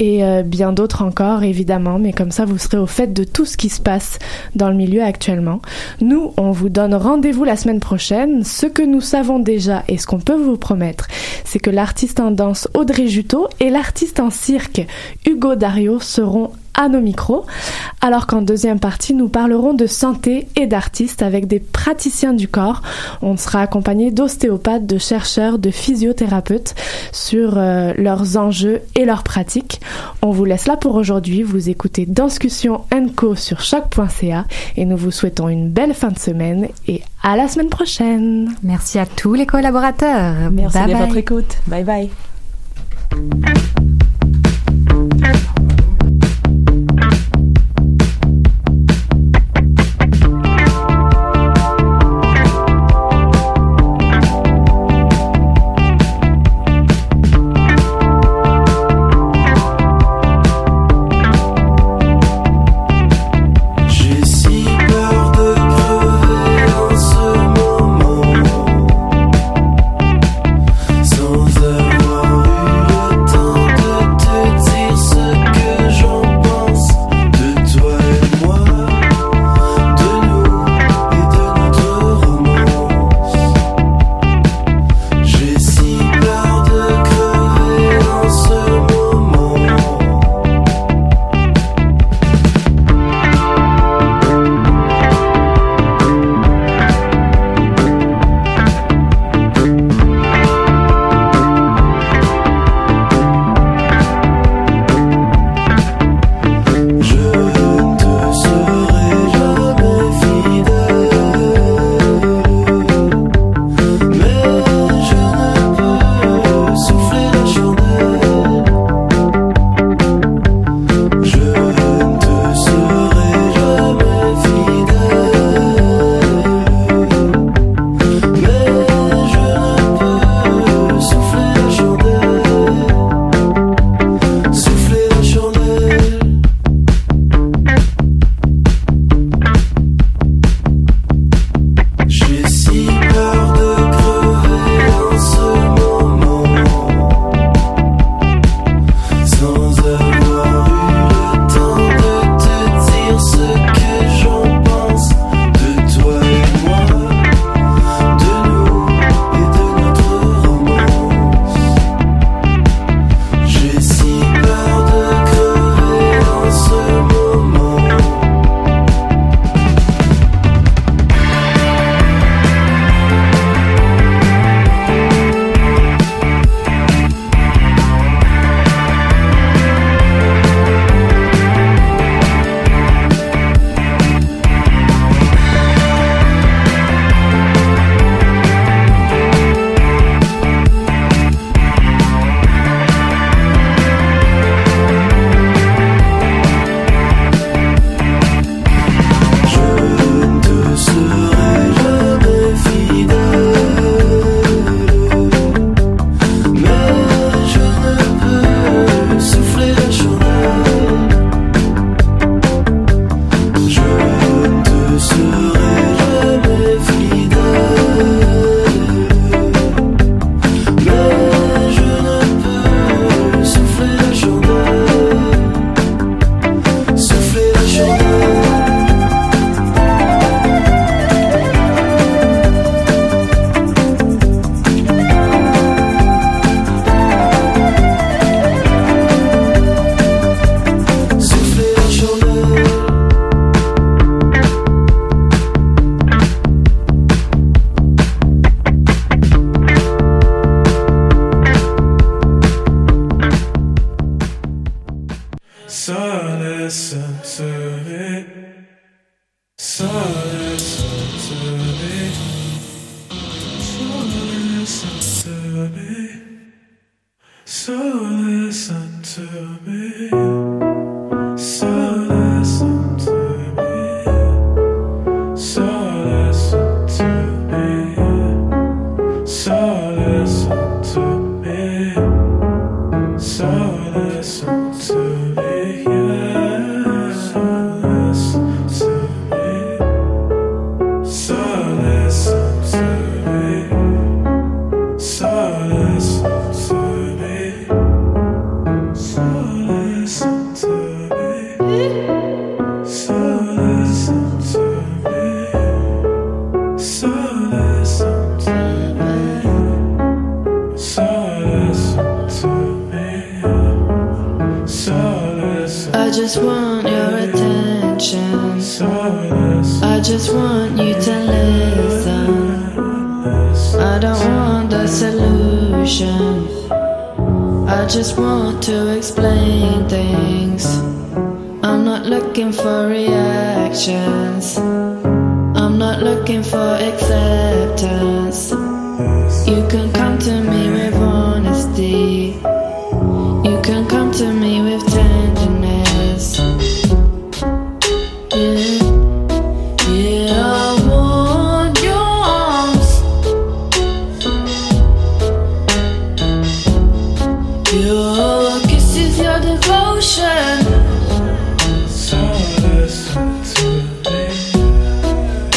et euh, bien d'autres encore évidemment, mais comme ça vous serez au fait de tout ce qui se passe dans le milieu actuellement. Nous, on vous donne rendez-vous la semaine prochaine. Ce que nous savons déjà et ce qu'on peut vous promettre, c'est que l'artiste en danse Audrey Juteau et l'artiste en cirque Hugo Dario seront à nos micros, alors qu'en deuxième partie, nous parlerons de santé et d'artistes avec des praticiens du corps. On sera accompagné d'ostéopathes, de chercheurs, de physiothérapeutes sur euh, leurs enjeux et leurs pratiques. On vous laisse là pour aujourd'hui. Vous écoutez Danscussion Co sur choc.ca et nous vous souhaitons une belle fin de semaine et à la semaine prochaine. Merci à tous les collaborateurs. Merci bye de bye. votre écoute. Bye bye.